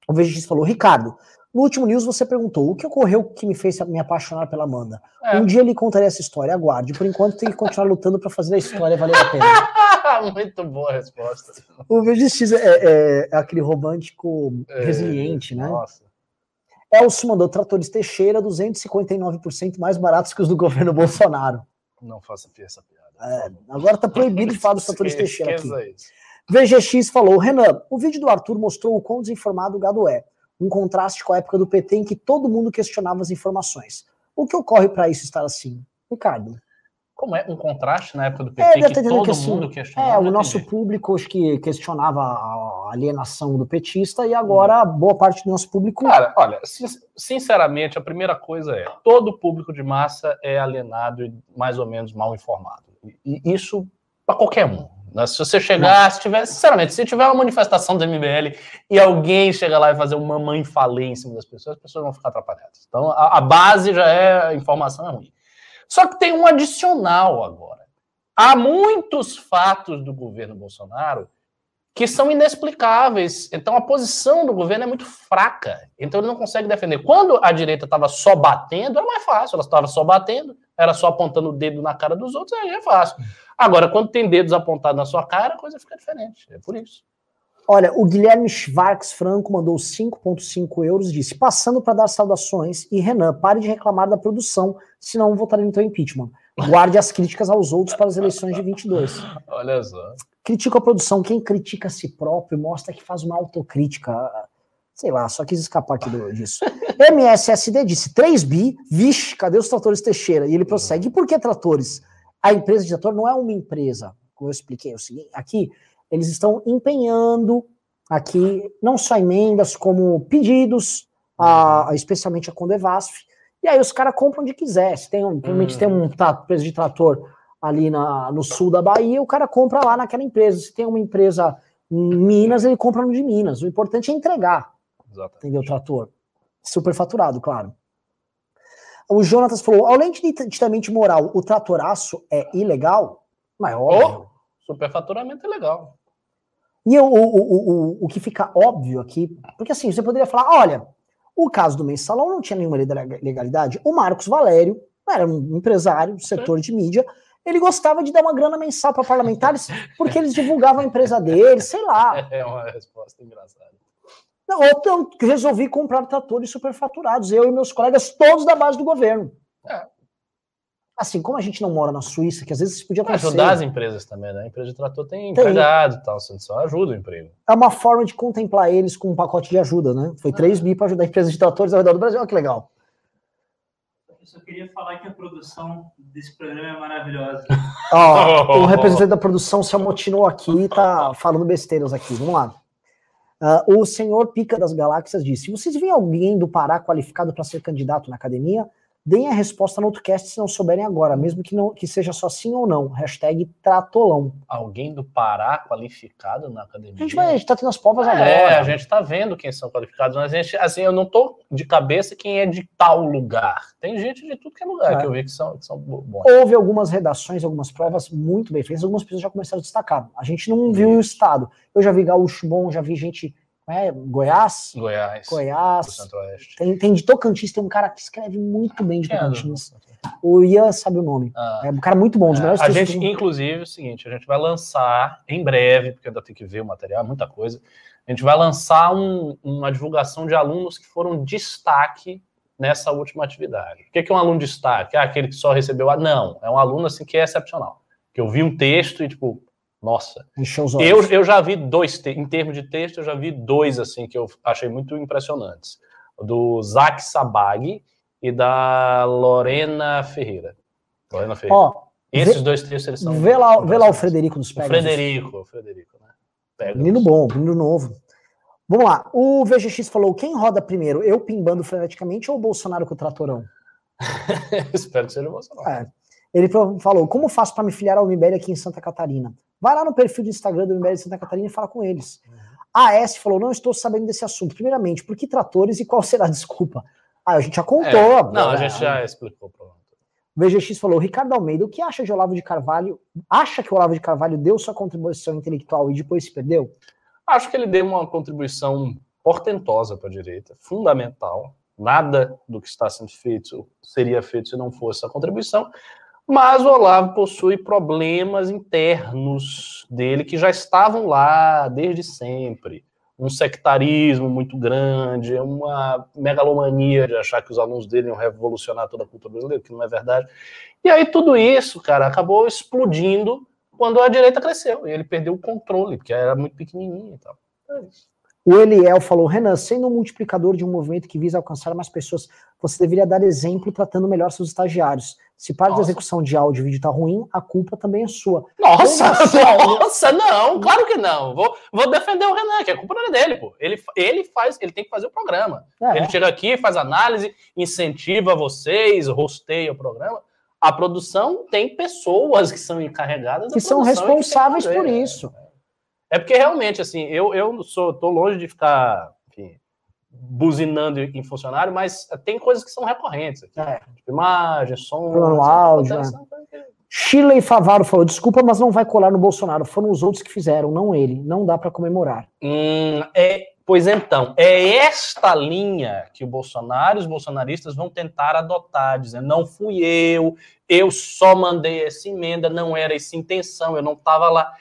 Speaker 1: O VGX falou, Ricardo, no último news você perguntou o que ocorreu que me fez me apaixonar pela Amanda. É. Um dia ele contaria essa história, aguarde. Por enquanto tem que continuar lutando para fazer a história valer a pena. [LAUGHS]
Speaker 2: Muito boa a resposta.
Speaker 1: O destino é, é, é aquele romântico é, resiliente, né? Nossa. Elcio mandou tratores Teixeira 259% mais baratos que os do governo Bolsonaro.
Speaker 2: Não faça essa piada.
Speaker 1: É, agora tá proibido de falar dos tratores Teixeira aqui. VGX falou, Renan, o vídeo do Arthur mostrou o quão desinformado o gado é um contraste com a época do PT em que todo mundo questionava as informações. O que ocorre para isso estar assim? Ricardo.
Speaker 2: Como é um contraste na época do PT é, que todo que, assim, mundo questionava?
Speaker 1: É, o nosso público acho que questionava a alienação do petista e agora hum. boa parte do nosso público...
Speaker 2: Cara, olha, sinceramente, a primeira coisa é, todo público de massa é alienado e mais ou menos mal informado. E isso para qualquer um. Né? Se você chegar, se tiver, sinceramente, se tiver uma manifestação do MBL e alguém chegar lá e fazer uma mãe falei em cima das pessoas, as pessoas vão ficar atrapalhadas. Então, a, a base já é, a informação é ruim. Só que tem um adicional agora. Há muitos fatos do governo Bolsonaro que são inexplicáveis. Então a posição do governo é muito fraca. Então ele não consegue defender. Quando a direita estava só batendo, era mais fácil. Ela estava só batendo, era só apontando o dedo na cara dos outros, aí é fácil. Agora, quando tem dedos apontados na sua cara, a coisa fica diferente. É por isso.
Speaker 1: Olha, o Guilherme Schwartz Franco mandou 5,5 euros disse: passando para dar saudações. E Renan, pare de reclamar da produção, senão votarei no teu impeachment. Guarde as críticas aos outros para as eleições de 22.
Speaker 2: Olha só.
Speaker 1: Critico a produção. Quem critica a si próprio mostra que faz uma autocrítica. Sei lá, só quis escapar aqui disso. [LAUGHS] MSSD disse 3 bi. Vixe, cadê os tratores Teixeira? E ele prossegue. E por que tratores? A empresa de trator não é uma empresa. Como eu expliquei, é o seguinte, aqui eles estão empenhando aqui não só emendas, como pedidos, a, a, especialmente a Condevasf. E aí os caras compram onde quiser. Se tem, um, provavelmente tem um empresa de trator ali na, no sul da Bahia, o cara compra lá naquela empresa. Se tem uma empresa em Minas, ele compra no de Minas. O importante é entregar. Exatamente. Entendeu? Trator. Superfaturado, claro. O Jonatas falou: além de nitidamente moral, o tratoraço é ilegal? Mas
Speaker 2: óbvio. Oh, superfaturamento é legal.
Speaker 1: E o, o, o, o, que fica óbvio aqui, porque assim, você poderia falar: olha, o caso do mensalão não tinha nenhuma legalidade. O Marcos Valério era um empresário do setor de mídia, ele gostava de dar uma grana mensal para parlamentares porque eles divulgavam a empresa dele, sei lá. [LAUGHS]
Speaker 2: É uma resposta engraçada.
Speaker 1: Não, então, resolvi comprar tratores superfaturados, eu e meus colegas, todos da base do governo. É. Assim, como a gente não mora na Suíça, que às vezes podia
Speaker 2: acontecer... Ajudar as empresas também, né? A empresa de trator tem, tem. empregado e tal, você só ajuda o emprego.
Speaker 1: É uma forma de contemplar eles com um pacote de ajuda, né? Foi 3 ah. bi para ajudar empresas de tratores ao redor do Brasil, olha que legal.
Speaker 4: Eu só queria falar que a produção desse programa é maravilhosa.
Speaker 1: Ó, [LAUGHS] o representante da produção se amotinou aqui e tá falando besteiras aqui. Vamos lá. Uh, o senhor Pica das Galáxias disse: vocês veem alguém do Pará qualificado para ser candidato na academia? Deem a resposta no outro cast se não souberem agora, mesmo que, não, que seja só sim ou não. Hashtag Tratolão.
Speaker 2: Alguém do Pará qualificado na academia?
Speaker 1: A gente, vai, a gente tá tendo as provas
Speaker 2: é,
Speaker 1: agora.
Speaker 2: É, a gente tá vendo quem são qualificados, mas a gente, assim, eu não tô de cabeça quem é de tal lugar. Tem gente de tudo que é lugar é. que eu vi que são, que são bons.
Speaker 1: Houve algumas redações, algumas provas muito bem feitas, algumas pessoas já começaram a destacar. A gente não viu o estado. Eu já vi Gaúcho Bom, já vi gente é, Goiás?
Speaker 2: Goiás.
Speaker 1: Goiás. Centro-Oeste. Tem, tem de Tocantins, tem um cara que escreve muito bem de é, Tocantins. o Ian sabe o nome. Ah, é um cara muito bom, dos
Speaker 2: é, melhores A gente, inclusive, é o seguinte, a gente vai lançar em breve, porque ainda tem que ver o material, muita coisa. A gente vai lançar um, uma divulgação de alunos que foram destaque nessa última atividade. O que é um aluno destaque? Ah, aquele que só recebeu a. Não, é um aluno assim que é excepcional. Que eu vi um texto e, tipo, nossa. Eu, eu já vi dois, em termos de texto, eu já vi dois assim que eu achei muito impressionantes. Do Zac Sabag e da Lorena Ferreira. Lorena Ferreira. Ó, Esses vê, dois textos eles são.
Speaker 1: Vê lá, vê lá o Frederico dos
Speaker 2: Pegasus. O Frederico, o Frederico, né?
Speaker 1: Pegasus. Menino bom, menino novo. Vamos lá. O VGX falou: quem roda primeiro? Eu pimbando freneticamente ou o Bolsonaro com o tratorão? [LAUGHS]
Speaker 2: Espero que seja o Bolsonaro. É.
Speaker 1: Ele falou: como faço para me filiar ao MBL aqui em Santa Catarina? Vai lá no perfil do Instagram do MBL de Santa Catarina e fala com eles. Uhum. A S falou: não estou sabendo desse assunto. Primeiramente, por que tratores e qual será a desculpa? Ah, a gente já contou. É,
Speaker 2: não, a gente já explicou o problema.
Speaker 1: O VGX falou: Ricardo Almeida, o que acha de Olavo de Carvalho? Acha que o Olavo de Carvalho deu sua contribuição intelectual e depois se perdeu?
Speaker 2: Acho que ele deu uma contribuição portentosa para a direita, fundamental. Nada do que está sendo feito seria feito se não fosse a contribuição. Mas o Olavo possui problemas internos dele que já estavam lá desde sempre. Um sectarismo muito grande, uma megalomania de achar que os alunos dele iam revolucionar toda a cultura brasileira, que não é verdade. E aí tudo isso, cara, acabou explodindo quando a direita cresceu e ele perdeu o controle, porque era muito pequenininho e tal. É isso.
Speaker 1: O Eliel falou, Renan, sendo um multiplicador de um movimento que visa alcançar mais pessoas, você deveria dar exemplo tratando melhor seus estagiários. Se parte da execução de áudio e vídeo tá ruim, a culpa também é sua.
Speaker 2: Nossa, nossa, não, claro que não. Vou, vou defender o Renan, que a culpa não é dele, pô. Ele, ele faz, ele tem que fazer o programa. É. Ele chega aqui, faz análise, incentiva vocês, rosteia o programa. A produção tem pessoas que são encarregadas
Speaker 1: que são responsáveis por isso.
Speaker 2: É porque realmente, assim, eu, eu sou, tô longe de ficar enfim, buzinando em funcionário, mas tem coisas que são recorrentes. Aqui. É. Tipo, imagem, som.
Speaker 1: Plano áudio. Né? Chile Favaro falou: desculpa, mas não vai colar no Bolsonaro. Foram os outros que fizeram, não ele. Não dá para comemorar.
Speaker 2: Hum, é, pois então, é esta linha que o Bolsonaro e os bolsonaristas vão tentar adotar, dizendo: não fui eu, eu só mandei essa emenda, não era essa intenção, eu não estava lá.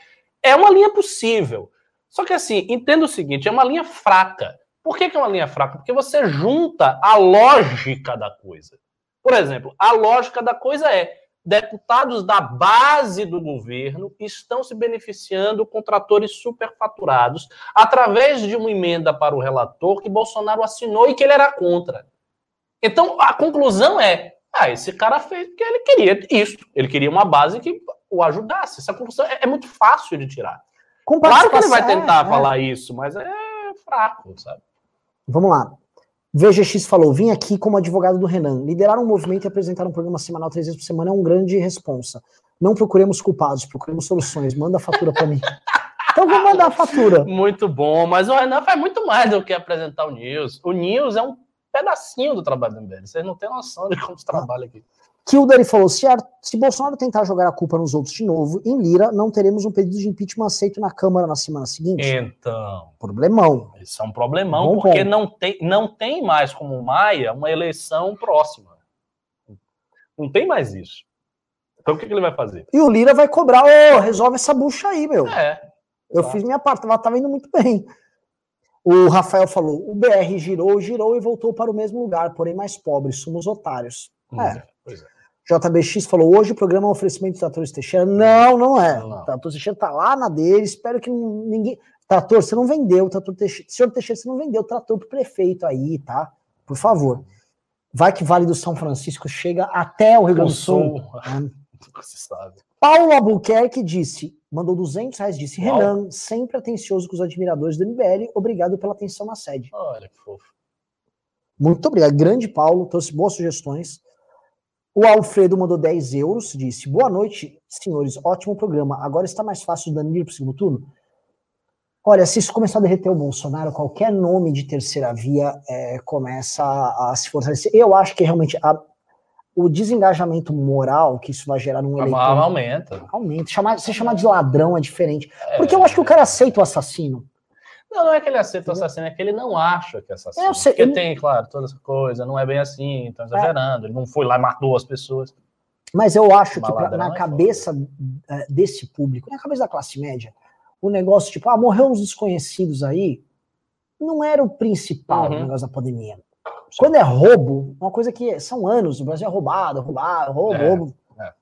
Speaker 2: É uma linha possível. Só que assim, entenda o seguinte, é uma linha fraca. Por que, que é uma linha fraca? Porque você junta a lógica da coisa. Por exemplo, a lógica da coisa é deputados da base do governo estão se beneficiando com tratores superfaturados através de uma emenda para o relator que Bolsonaro assinou e que ele era contra. Então, a conclusão é: ah, esse cara fez porque ele queria isso. Ele queria uma base que o ajudasse. Essa conclusão é, é muito fácil de tirar. Claro que ele vai tentar
Speaker 1: é, é.
Speaker 2: falar isso, mas é fraco, sabe?
Speaker 1: Vamos lá. VGX falou: vim aqui como advogado do Renan. Liderar um movimento e apresentar um programa semanal três vezes por semana é um grande responsa. Não procuremos culpados, procuremos soluções. Manda a fatura para mim. [LAUGHS] Então vou mandar a fatura.
Speaker 2: Muito bom, mas o Renan faz muito mais do que apresentar o News. O News é um pedacinho do trabalho do MBL. Vocês não têm noção de como se trabalha aqui.
Speaker 1: Kildare falou: se, se Bolsonaro tentar jogar a culpa nos outros de novo, em Lira, não teremos um pedido de impeachment aceito na Câmara na semana seguinte.
Speaker 2: Então,
Speaker 1: Problemão.
Speaker 2: isso é um problemão,
Speaker 1: Bom
Speaker 2: porque
Speaker 1: ponto.
Speaker 2: não tem, não tem mais como Maia uma eleição próxima. Não tem mais isso. Então o que, que ele vai fazer?
Speaker 1: E o Lira vai cobrar: ô, resolve essa bucha aí, meu.
Speaker 2: É,
Speaker 1: Eu
Speaker 2: Tá.
Speaker 1: fiz minha parte, tava, tava indo muito bem. O Rafael falou: o BR girou, girou e voltou para o mesmo lugar, porém mais pobre, somos otários. É.
Speaker 2: pois é.
Speaker 1: JBX falou: hoje o programa é um oferecimento do Tratores Teixeira. Não, não é.
Speaker 2: Não.
Speaker 1: O Trator Teixeira tá lá na dele, espero que ninguém. Trator, você não vendeu, o Trator Teixeira. Senhor Teixeira, você não vendeu o trator pro prefeito aí, tá? Por favor. Vai que Vale do São Francisco chega até o Rio
Speaker 2: O
Speaker 1: Grande do Sul. Né? [LAUGHS]
Speaker 2: sabe.
Speaker 1: Paulo Albuquerque disse, mandou 200 reais, disse,
Speaker 2: Uau.
Speaker 1: Renan, sempre atencioso com os admiradores do MBL, obrigado pela atenção na sede.
Speaker 2: Olha que fofo.
Speaker 1: Muito obrigado, grande Paulo, trouxe boas sugestões. O Alfredo mandou 10 euros, disse, boa noite, senhores, ótimo programa, agora está mais fácil o Danilo para o segundo turno? Olha, se isso começar a derreter o Bolsonaro, qualquer nome de terceira via é, começa a, a se fortalecer. Eu acho que realmente a- o desengajamento moral que isso vai gerar num
Speaker 2: A
Speaker 1: eleitor
Speaker 2: aumenta.
Speaker 1: Aumenta. Chamar, se chamar de ladrão é diferente. Porque eu acho que o cara aceita o assassino.
Speaker 2: Não, não é que ele aceita o assassino, é que ele não acha que é assassino.
Speaker 1: Eu sei,
Speaker 2: Porque
Speaker 1: ele-
Speaker 2: tem, claro, toda essa coisa, não é bem assim, estão exagerando. Ele não foi lá e matou as pessoas.
Speaker 1: Mas eu acho que pra- na
Speaker 2: é
Speaker 1: cabeça eh, desse público, na cabeça da classe média, o negócio tipo, ah, morreu uns desconhecidos aí, não era o principal
Speaker 2: Uhum.
Speaker 1: negócio da pandemia. Quando é roubo, uma coisa que são anos, o Brasil é roubado, roubado, roubo,
Speaker 2: É,
Speaker 1: roubo.
Speaker 2: é.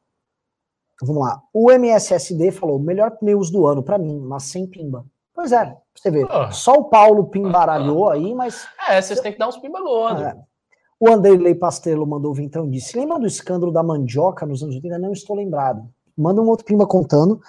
Speaker 1: Vamos lá. O MSSD falou, melhor pneus do ano pra mim, mas sem pimba. Pois é, você vê.
Speaker 2: Ah.
Speaker 1: Só o Paulo pimbaralhou aí, mas
Speaker 2: É, vocês têm que dar uns pimba gordo.
Speaker 1: É. O Anderley Pastrello mandou vir então e disse: Lembra do escândalo da mandioca nos anos 80? Não estou lembrado. Manda um outro pimba contando.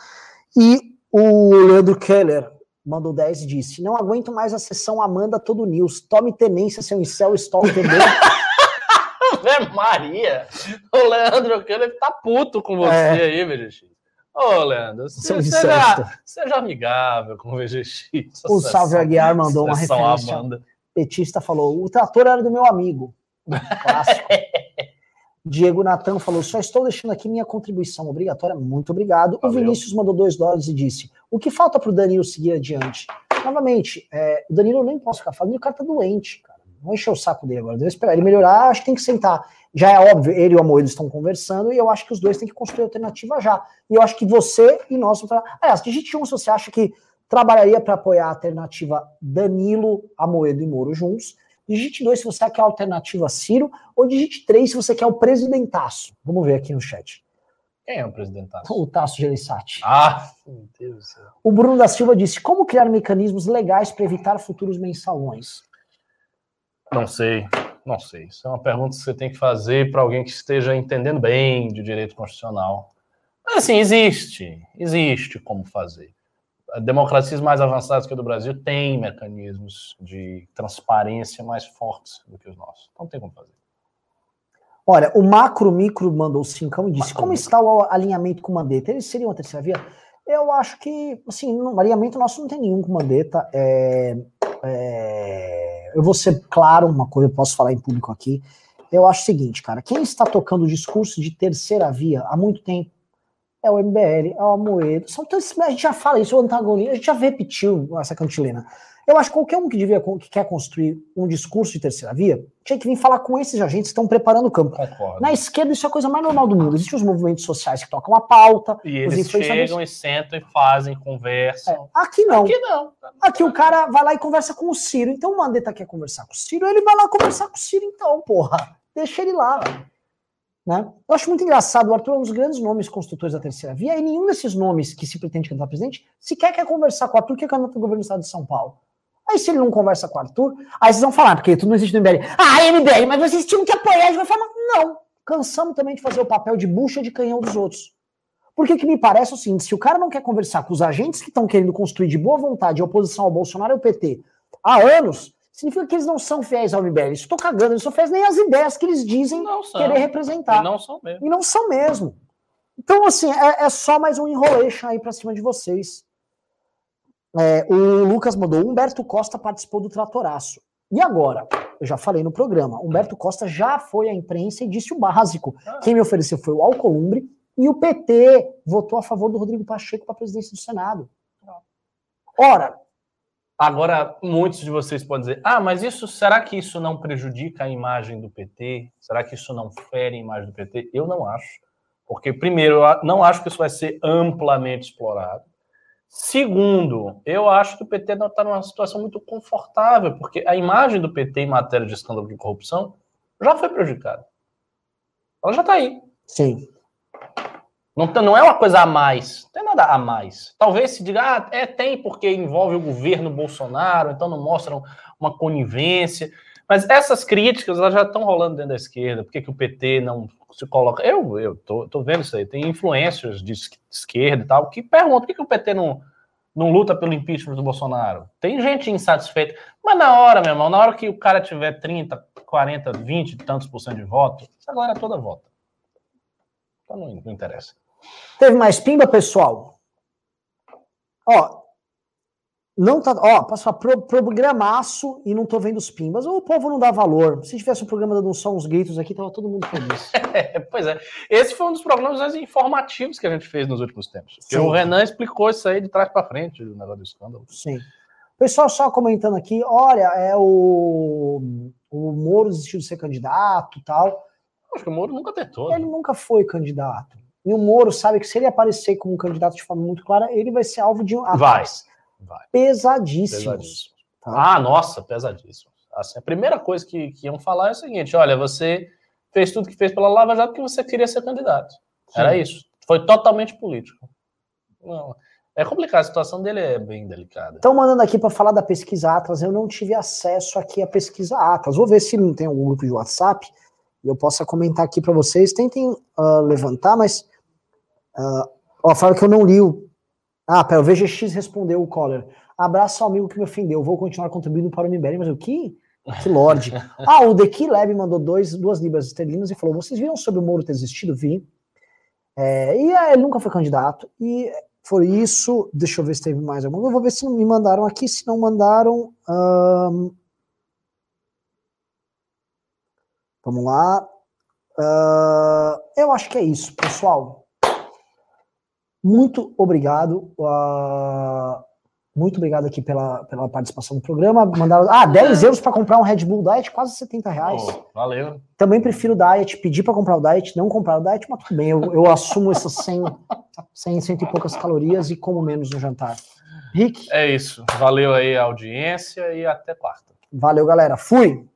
Speaker 1: E o Leandro Keller mandou 10 e disse: Não aguento mais a sessão Amanda Todo News. Tome tenência, seu incel, stalker [LAUGHS]
Speaker 2: Maria! O Leandro Keller tá puto com você
Speaker 1: É.
Speaker 2: aí, VGX. Ô, Leandro, seja,
Speaker 1: incesto.
Speaker 2: seja amigável com o VGX.
Speaker 1: O Salve Aguiar mandou uma referência.
Speaker 2: Amanda.
Speaker 1: Petista falou: O trator era do meu amigo. [LAUGHS] Clássico. Diego Natan falou: só estou deixando aqui minha contribuição obrigatória. Muito obrigado.
Speaker 2: Valeu.
Speaker 1: O Vinícius mandou dois dólares e disse: o que falta para o Danilo seguir adiante? Novamente, é, o Danilo eu nem posso ficar falando, o cara tá doente, cara. Não encher o saco dele agora. Deve esperar ele melhorar. Acho que tem que sentar. Já é óbvio, ele e o Amoedo estão conversando e eu acho que os dois têm que construir alternativa já. E eu acho que você e nós. Aliás, digite um se você acha que trabalharia para apoiar a alternativa Danilo, Amoedo e Moro juntos. Digite 2 se você quer a alternativa Ciro, ou digite 3 se você quer o presidentaço. Vamos ver aqui no chat.
Speaker 2: Quem é o presidente? Tasso?
Speaker 1: O Tasso Gereissati.
Speaker 2: Ah, meu Deus do céu.
Speaker 1: O Bruno da Silva disse: como criar mecanismos legais para evitar futuros mensalões?
Speaker 2: Não sei, não sei. Isso é uma pergunta que você tem que fazer para alguém que esteja entendendo bem de direito constitucional. Mas, assim, existe, existe como fazer. Democracias mais avançadas que a do Brasil têm mecanismos de transparência mais fortes do que os nossos. Então tem como fazer.
Speaker 1: Olha, o Macro Micro mandou cincão e disse:
Speaker 2: Macro
Speaker 1: como
Speaker 2: Micro.
Speaker 1: está o alinhamento com o Mandetta? Eles seriam a terceira via? Eu acho que, assim, no alinhamento nosso não tem nenhum com o Mandetta. É, é, eu vou ser claro, uma coisa eu posso falar em público aqui. Eu acho o seguinte, cara: quem está tocando o discurso de terceira via há muito tempo é o MBL, é o Amoedo. A gente já fala isso, o antagonismo, a gente já repetiu essa cantilena. Eu acho que qualquer um que, devia, que quer construir um discurso de terceira via tinha que vir falar com esses agentes que estão preparando o campo.
Speaker 2: Concordo.
Speaker 1: Na esquerda, isso é a coisa mais normal do mundo. Existem os movimentos sociais que tocam a pauta.
Speaker 2: E
Speaker 1: os
Speaker 2: eles chegam e sentam e fazem, conversam.
Speaker 1: É, Aqui não.
Speaker 2: Aqui não.
Speaker 1: Aqui o cara vai lá e conversa com o Ciro. Então o Mandetta quer conversar com o Ciro, ele vai lá conversar com o Ciro, então, porra. Deixa ele lá. Né? Eu acho muito engraçado. O Arthur é um dos grandes nomes construtores da terceira via, e nenhum desses nomes que se pretende candidato a presidente sequer quer conversar com o Arthur, que é candidato ao governo do estado de São Paulo. Aí se ele não conversa com o Arthur, aí vocês vão falar, porque tudo não existe no MBL. Ah, MBL, mas vocês tinham que apoiar. A gente vai falar, não. Cansamos também de fazer o papel de bucha de canhão dos outros. Porque que me parece o seguinte, se o cara não quer conversar com os agentes que estão querendo construir de boa vontade a oposição ao Bolsonaro e ao PT há anos, significa que eles não são fiéis ao MBL. Estou cagando, eles não são fiéis nem às ideias que eles dizem querer representar.
Speaker 2: E não são mesmo.
Speaker 1: E não são mesmo. Então, assim, é, é só mais um enrolation aí pra cima de vocês. É, o Lucas mandou, Humberto Costa participou do Tratoraço. E agora? Eu já falei no programa, Humberto Costa já foi à imprensa e disse o básico. Ah. Quem me ofereceu foi o Alcolumbre e o PT votou a favor do Rodrigo Pacheco para a presidência do Senado. Ora,
Speaker 2: Agora, muitos de vocês podem dizer: ah, mas isso será que isso não prejudica a imagem do PT? Será que isso não fere a imagem do PT? Eu não acho. Porque, primeiro, eu não acho que isso vai ser amplamente explorado. Segundo, eu acho que o PT está numa situação muito confortável, porque a imagem do PT em matéria de escândalo de corrupção já foi prejudicada. Ela já está aí.
Speaker 1: Sim.
Speaker 2: Não, não é uma coisa a mais. Não tem nada a mais. Talvez se diga, ah, é, tem porque envolve o governo Bolsonaro, então não mostram uma conivência. Mas essas críticas elas já estão rolando dentro da esquerda. Por que, que o PT não se coloca. Eu, eu tô, tô vendo isso aí. Tem influências de esquerda e tal que perguntam por que, que o PT não, não luta pelo impeachment do Bolsonaro. Tem gente insatisfeita. Mas na hora, meu irmão, na hora que o cara tiver 30, 40, 20 e tantos por cento de voto, essa galera toda vota. Então não, não interessa.
Speaker 1: Teve mais pimba, pessoal? Ó, não tá. Ó, passou pro, programaço e não tô vendo os pimbas. O povo não dá valor. Se tivesse um programa dando só uns gritos aqui, tava todo mundo feliz. [LAUGHS]
Speaker 2: É, pois é. Esse foi um dos programas mais informativos que a gente fez nos últimos tempos. Sim. O Renan explicou isso aí de trás para frente, o negócio do escândalo.
Speaker 1: Sim. Pessoal só comentando aqui, olha, é o, o Moro desistiu de ser candidato tal.
Speaker 2: Acho que o Moro nunca tentou.
Speaker 1: Ele né? nunca foi candidato. E o Moro sabe que se ele aparecer como candidato de forma muito clara, ele vai ser alvo de um
Speaker 2: vai.
Speaker 1: Vai. Pesadíssimos. Pesadíssimo.
Speaker 2: Tá? Ah, nossa, pesadíssimo. Assim, a primeira coisa que, que iam falar é o seguinte: olha, você fez tudo que fez pela Lava Jato porque você queria ser candidato. Sim. Era isso. Foi totalmente político. Não, é complicado, a situação dele é bem delicada.
Speaker 1: Estão mandando aqui para falar da pesquisa Atlas, eu não tive acesso aqui à pesquisa Atlas. Vou ver se não tem algum grupo de WhatsApp e eu possa comentar aqui para vocês. Tentem uh, levantar, mas. Uh, ó, fala que eu não li o ah, pera, o VGX respondeu o Coller. Abraço ao amigo que me ofendeu. Vou continuar contribuindo para o MBL, mas o que? Que Lorde. [LAUGHS] ah, o The Key Lab mandou dois, duas libras esterlinas e falou: vocês viram sobre o Moro ter desistido? Vi. É, e é, ele nunca foi candidato. E foi isso. Deixa eu ver se teve mais alguma. Eu vou ver se me mandaram aqui. Se não mandaram. vamos lá. Uh, eu acho que é isso, pessoal. Muito obrigado. Uh, muito obrigado aqui pela, pela participação no programa. Mandaram, ah, 10 euros para comprar um Red Bull Diet, quase 70 reais. Oh,
Speaker 2: valeu.
Speaker 1: Também prefiro o Diet, pedir para comprar o Diet, não comprar o Diet, mas tudo bem, eu, eu assumo essas 100, 100, 100 e poucas calorias e como menos no jantar. Rick?
Speaker 2: É isso. Valeu aí a audiência e até quarta.
Speaker 1: Valeu, galera. Fui!